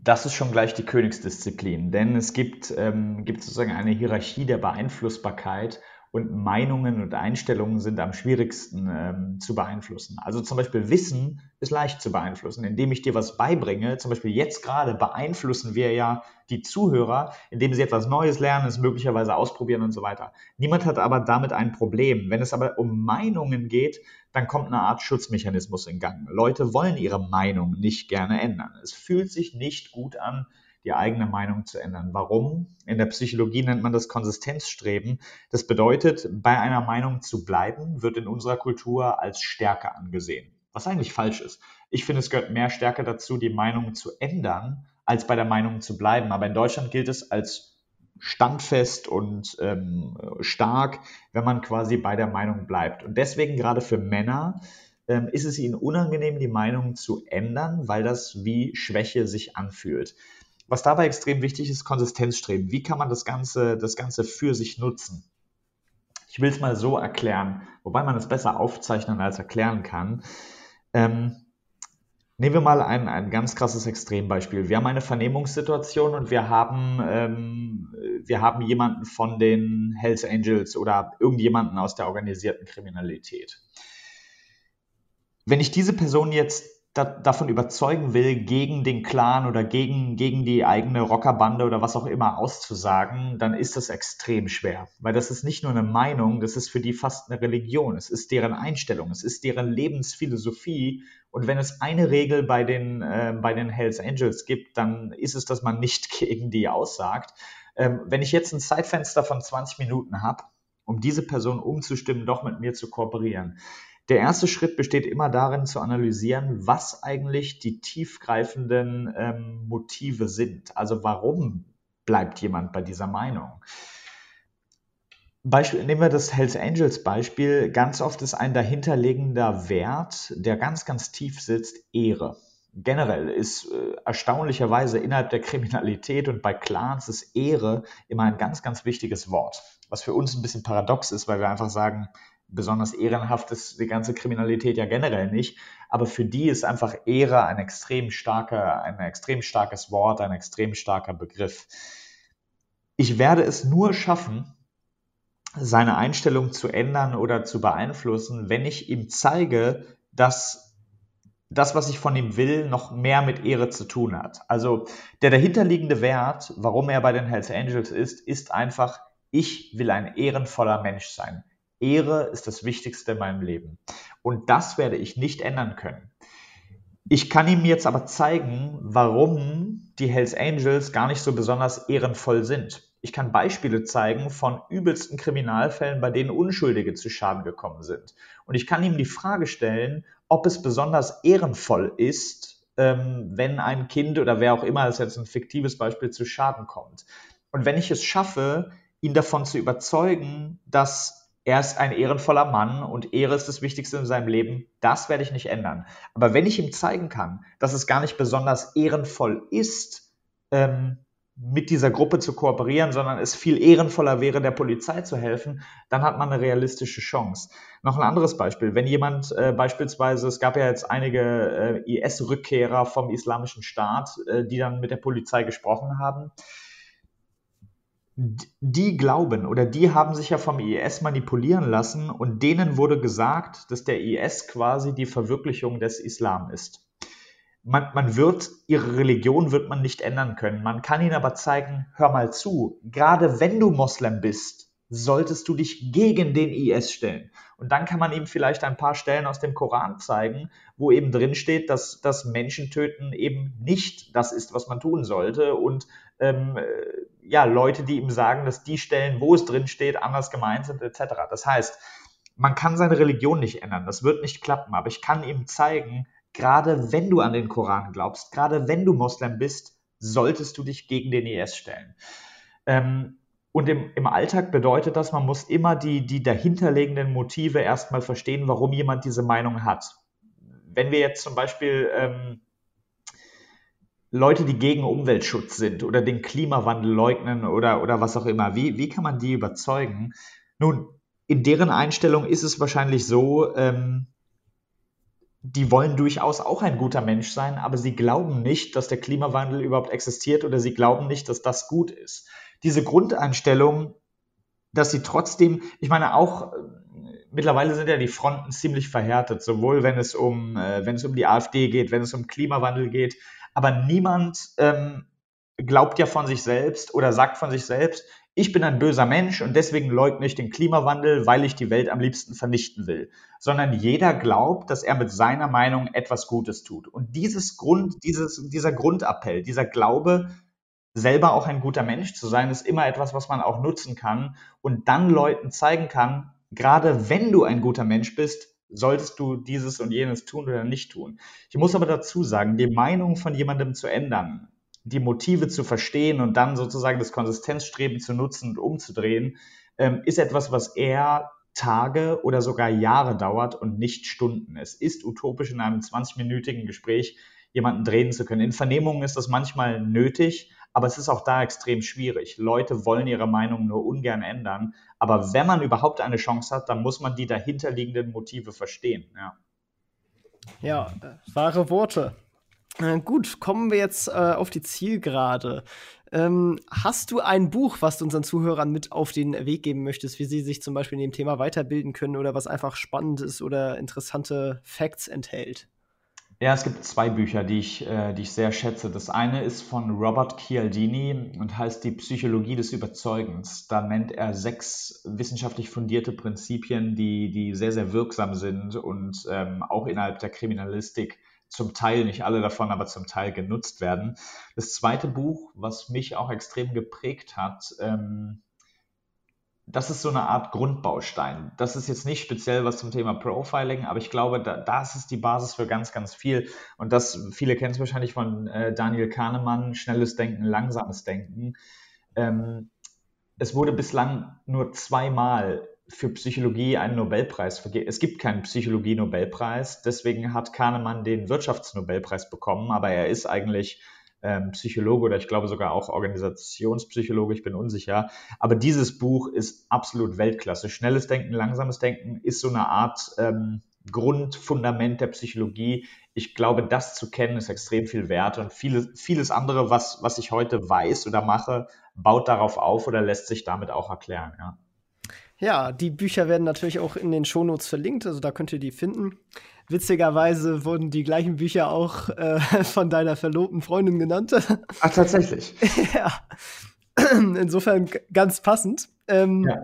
das ist schon gleich die Königsdisziplin, denn es gibt, ähm, gibt sozusagen eine Hierarchie der Beeinflussbarkeit und Meinungen und Einstellungen sind am schwierigsten ähm, zu beeinflussen. Also zum Beispiel Wissen ist leicht zu beeinflussen, indem ich dir was beibringe. Zum Beispiel jetzt gerade beeinflussen wir ja die Zuhörer, indem sie etwas Neues lernen, es möglicherweise ausprobieren und so weiter. Niemand hat aber damit ein Problem. Wenn es aber um Meinungen geht, dann kommt eine Art Schutzmechanismus in Gang. Leute wollen ihre Meinung nicht gerne ändern. Es fühlt sich nicht gut an, die eigene Meinung zu ändern. Warum? In der Psychologie nennt man das Konsistenzstreben. Das bedeutet, bei einer Meinung zu bleiben, wird in unserer Kultur als Stärke angesehen. Was eigentlich falsch ist. Ich finde, es gehört mehr Stärke dazu, die Meinung zu ändern, als bei der Meinung zu bleiben. Aber in Deutschland gilt es als standfest und ähm, stark, wenn man quasi bei der Meinung bleibt. Und deswegen gerade für Männer ähm, ist es ihnen unangenehm, die Meinung zu ändern, weil das wie Schwäche sich anfühlt. Was dabei extrem wichtig ist, Konsistenzstreben. Wie kann man das Ganze, das Ganze für sich nutzen? Ich will es mal so erklären, wobei man es besser aufzeichnen als erklären kann. Ähm, nehmen wir mal ein, ein ganz krasses Extrembeispiel. Wir haben eine Vernehmungssituation und wir haben, ähm, wir haben jemanden von den Hells Angels oder irgendjemanden aus der organisierten Kriminalität. Wenn ich diese Person jetzt da, davon überzeugen will, gegen den Clan oder gegen, gegen die eigene Rockerbande oder was auch immer auszusagen, dann ist das extrem schwer. Weil das ist nicht nur eine Meinung, das ist für die fast eine Religion. Es ist deren Einstellung, es ist deren Lebensphilosophie. Und wenn es eine Regel bei den, äh, bei den Hells Angels gibt, dann ist es, dass man nicht gegen die aussagt. Ähm, wenn ich jetzt ein Zeitfenster von 20 Minuten habe, um diese Person umzustimmen, doch mit mir zu kooperieren, Der erste Schritt besteht immer darin zu analysieren, was eigentlich die tiefgreifenden ähm, Motive sind. Also warum bleibt jemand bei dieser Meinung? Beispiel, nehmen wir das Hells Angels Beispiel. Ganz oft ist ein dahinterliegender Wert, der ganz, ganz tief sitzt, Ehre. Generell ist äh, erstaunlicherweise innerhalb der Kriminalität und bei Clans ist Ehre immer ein ganz, ganz wichtiges Wort. Was für uns ein bisschen paradox ist, weil wir einfach sagen, besonders ehrenhaft ist die ganze Kriminalität ja generell nicht. Aber für die ist einfach Ehre ein extrem starker, ein extrem starkes Wort, ein extrem starker Begriff. Ich werde es nur schaffen, seine Einstellung zu ändern oder zu beeinflussen, wenn ich ihm zeige, dass das, was ich von ihm will, noch mehr mit Ehre zu tun hat. Also der dahinterliegende Wert, warum er bei den Hells Angels ist, ist einfach, ich will ein ehrenvoller Mensch sein. Ehre ist das Wichtigste in meinem Leben. Und das werde ich nicht ändern können. Ich kann ihm jetzt aber zeigen, warum die Hells Angels gar nicht so besonders ehrenvoll sind. Ich kann Beispiele zeigen von übelsten Kriminalfällen, bei denen Unschuldige zu Schaden gekommen sind. Und ich kann ihm die Frage stellen, ob es besonders ehrenvoll ist, ähm, wenn ein Kind oder wer auch immer, das ist jetzt ein fiktives Beispiel, zu Schaden kommt. Und wenn ich es schaffe, ihn davon zu überzeugen, dass er ist ein ehrenvoller Mann und Ehre ist das Wichtigste in seinem Leben. Das werde ich nicht ändern. Aber wenn ich ihm zeigen kann, dass es gar nicht besonders ehrenvoll ist, ähm, mit dieser Gruppe zu kooperieren, sondern es viel ehrenvoller wäre, der Polizei zu helfen, dann hat man eine realistische Chance. Noch ein anderes Beispiel. Wenn jemand äh, beispielsweise, es gab ja jetzt einige äh, IS-Rückkehrer vom Islamischen Staat, äh, die dann mit der Polizei gesprochen haben, die glauben oder die haben sich ja vom IS manipulieren lassen und denen wurde gesagt, dass der IS quasi die Verwirklichung des Islam ist. Man, man wird, ihre Religion wird man nicht ändern können. Man kann ihnen aber zeigen, hör mal zu, gerade wenn du Moslem bist, solltest du dich gegen den IS stellen. Und dann kann man ihm vielleicht ein paar Stellen aus dem Koran zeigen, wo eben drin steht, dass das Menschentöten eben nicht das ist, was man tun sollte und ähm, ja, Leute, die ihm sagen, dass die Stellen, wo es drin steht, anders gemeint sind, etc. Das heißt, man kann seine Religion nicht ändern, das wird nicht klappen, aber ich kann ihm zeigen, gerade wenn du an den Koran glaubst, gerade wenn du Moslem bist, solltest du dich gegen den IS stellen. Ähm, und im, im Alltag bedeutet das, man muss immer die, die dahinterliegenden Motive erstmal verstehen, warum jemand diese Meinung hat. Wenn wir jetzt zum Beispiel ähm, Leute, die gegen Umweltschutz sind oder den Klimawandel leugnen oder, oder was auch immer, wie, wie kann man die überzeugen? Nun, in deren Einstellung ist es wahrscheinlich so, ähm, die wollen durchaus auch ein guter Mensch sein, aber sie glauben nicht, dass der Klimawandel überhaupt existiert oder sie glauben nicht, dass das gut ist. Diese Grundeinstellung, dass sie trotzdem, ich meine auch, äh, mittlerweile sind ja die Fronten ziemlich verhärtet, sowohl wenn es um, äh, wenn es um die AfD geht, wenn es um Klimawandel geht, aber niemand ähm, glaubt ja von sich selbst oder sagt von sich selbst, ich bin ein böser Mensch und deswegen leugne ich den Klimawandel, weil ich die Welt am liebsten vernichten will. Sondern jeder glaubt, dass er mit seiner Meinung etwas Gutes tut. Und dieses Grund, dieses, dieser Grundappell, dieser Glaube, selber auch ein guter Mensch zu sein, ist immer etwas, was man auch nutzen kann und dann Leuten zeigen kann, gerade wenn du ein guter Mensch bist, solltest du dieses und jenes tun oder nicht tun. Ich muss aber dazu sagen, die Meinung von jemandem zu ändern, die Motive zu verstehen und dann sozusagen das Konsistenzstreben zu nutzen und umzudrehen, ähm, ist etwas, was eher Tage oder sogar Jahre dauert und nicht Stunden. Es ist utopisch in einem 20-minütigen Gespräch jemanden drehen zu können. In Vernehmungen ist das manchmal nötig, aber es ist auch da extrem schwierig. Leute wollen ihre Meinung nur ungern ändern. Aber wenn man überhaupt eine Chance hat, dann muss man die dahinterliegenden Motive verstehen. Ja, ja wahre Worte. Gut, kommen wir jetzt äh, auf die Zielgerade. Ähm, hast du ein Buch, was du unseren Zuhörern mit auf den Weg geben möchtest, wie sie sich zum Beispiel in dem Thema weiterbilden können oder was einfach spannend ist oder interessante Facts enthält? Ja, es gibt zwei Bücher, die ich, äh, die ich sehr schätze. Das eine ist von Robert Cialdini und heißt Die Psychologie des Überzeugens. Da nennt er sechs wissenschaftlich fundierte Prinzipien, die, die sehr, sehr wirksam sind und ähm, auch innerhalb der Kriminalistik zum Teil, nicht alle davon, aber zum Teil genutzt werden. Das zweite Buch, was mich auch extrem geprägt hat, ähm, das ist so eine Art Grundbaustein. Das ist jetzt nicht speziell was zum Thema Profiling, aber ich glaube, da, das ist die Basis für ganz, ganz viel. Und das, viele kennen es wahrscheinlich von äh, Daniel Kahnemann, schnelles Denken, langsames Denken. Ähm, es wurde bislang nur zweimal für Psychologie einen Nobelpreis vergeben. Es gibt keinen Psychologie-Nobelpreis, deswegen hat Kahnemann den Wirtschaftsnobelpreis bekommen, aber er ist eigentlich ähm, Psychologe oder ich glaube sogar auch Organisationspsychologe, ich bin unsicher. Aber dieses Buch ist absolut Weltklasse. Schnelles Denken, langsames Denken ist so eine Art ähm, Grundfundament der Psychologie. Ich glaube, das zu kennen ist extrem viel wert und vieles, vieles andere, was, was ich heute weiß oder mache, baut darauf auf oder lässt sich damit auch erklären. Ja. Ja, die Bücher werden natürlich auch in den Shownotes verlinkt, also da könnt ihr die finden. Witzigerweise wurden die gleichen Bücher auch äh, von deiner verlobten Freundin genannt. Ach, tatsächlich. ja. Insofern ganz passend. Ähm, ja.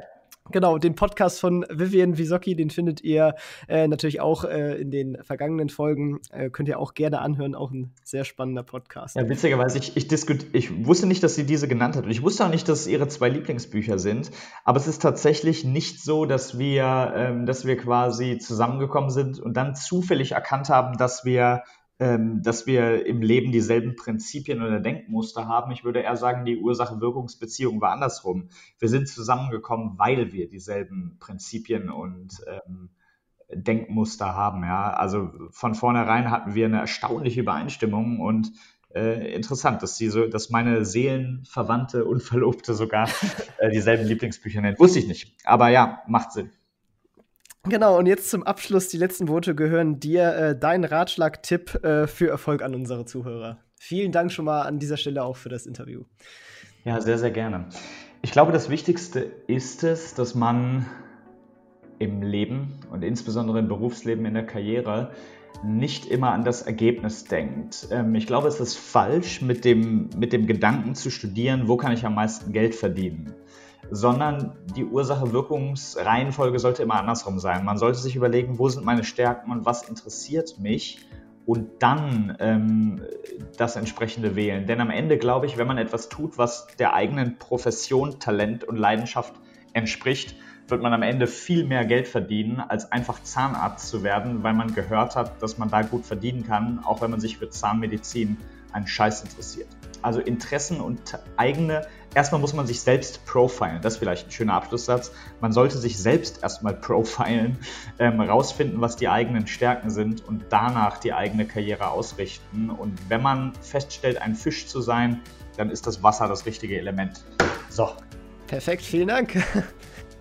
Genau, den Podcast von Vivian Wisocki, den findet ihr äh, natürlich auch äh, in den vergangenen Folgen. Äh, könnt ihr auch gerne anhören, auch ein sehr spannender Podcast. Ja, witzigerweise, ich, ich, ich wusste nicht, dass sie diese genannt hat. Und ich wusste auch nicht, dass es ihre zwei Lieblingsbücher sind. Aber es ist tatsächlich nicht so, dass wir, ähm, dass wir quasi zusammengekommen sind und dann zufällig erkannt haben, dass wir dass wir im Leben dieselben Prinzipien oder Denkmuster haben. Ich würde eher sagen, die Ursache-Wirkungsbeziehung war andersrum. Wir sind zusammengekommen, weil wir dieselben Prinzipien und ähm, Denkmuster haben. Ja? Also von vornherein hatten wir eine erstaunliche Übereinstimmung und äh, interessant, dass sie so, dass meine Seelenverwandte und Verlobte sogar äh, dieselben Lieblingsbücher nennt. Wusste ich nicht. Aber ja, macht Sinn. Genau, und jetzt zum Abschluss, die letzten Worte gehören dir. Äh, dein Ratschlag-Tipp äh, für Erfolg an unsere Zuhörer. Vielen Dank schon mal an dieser Stelle auch für das Interview. Ja, sehr, sehr gerne. Ich glaube, das Wichtigste ist es, dass man im Leben und insbesondere im Berufsleben, in der Karriere nicht immer an das Ergebnis denkt. Ähm, ich glaube, es ist falsch, mit dem, mit dem Gedanken zu studieren, wo kann ich am meisten Geld verdienen sondern die Ursache-Wirkungsreihenfolge sollte immer andersrum sein. Man sollte sich überlegen, wo sind meine Stärken und was interessiert mich und dann ähm, das entsprechende wählen. Denn am Ende glaube ich, wenn man etwas tut, was der eigenen Profession, Talent und Leidenschaft entspricht, wird man am Ende viel mehr Geld verdienen, als einfach Zahnarzt zu werden, weil man gehört hat, dass man da gut verdienen kann, auch wenn man sich für Zahnmedizin einen Scheiß interessiert. Also Interessen und eigene erstmal muss man sich selbst profilen. Das ist vielleicht ein schöner Abschlusssatz. Man sollte sich selbst erstmal profilen, ähm, rausfinden, was die eigenen Stärken sind und danach die eigene Karriere ausrichten. Und wenn man feststellt, ein Fisch zu sein, dann ist das Wasser das richtige Element. So. Perfekt, vielen Dank.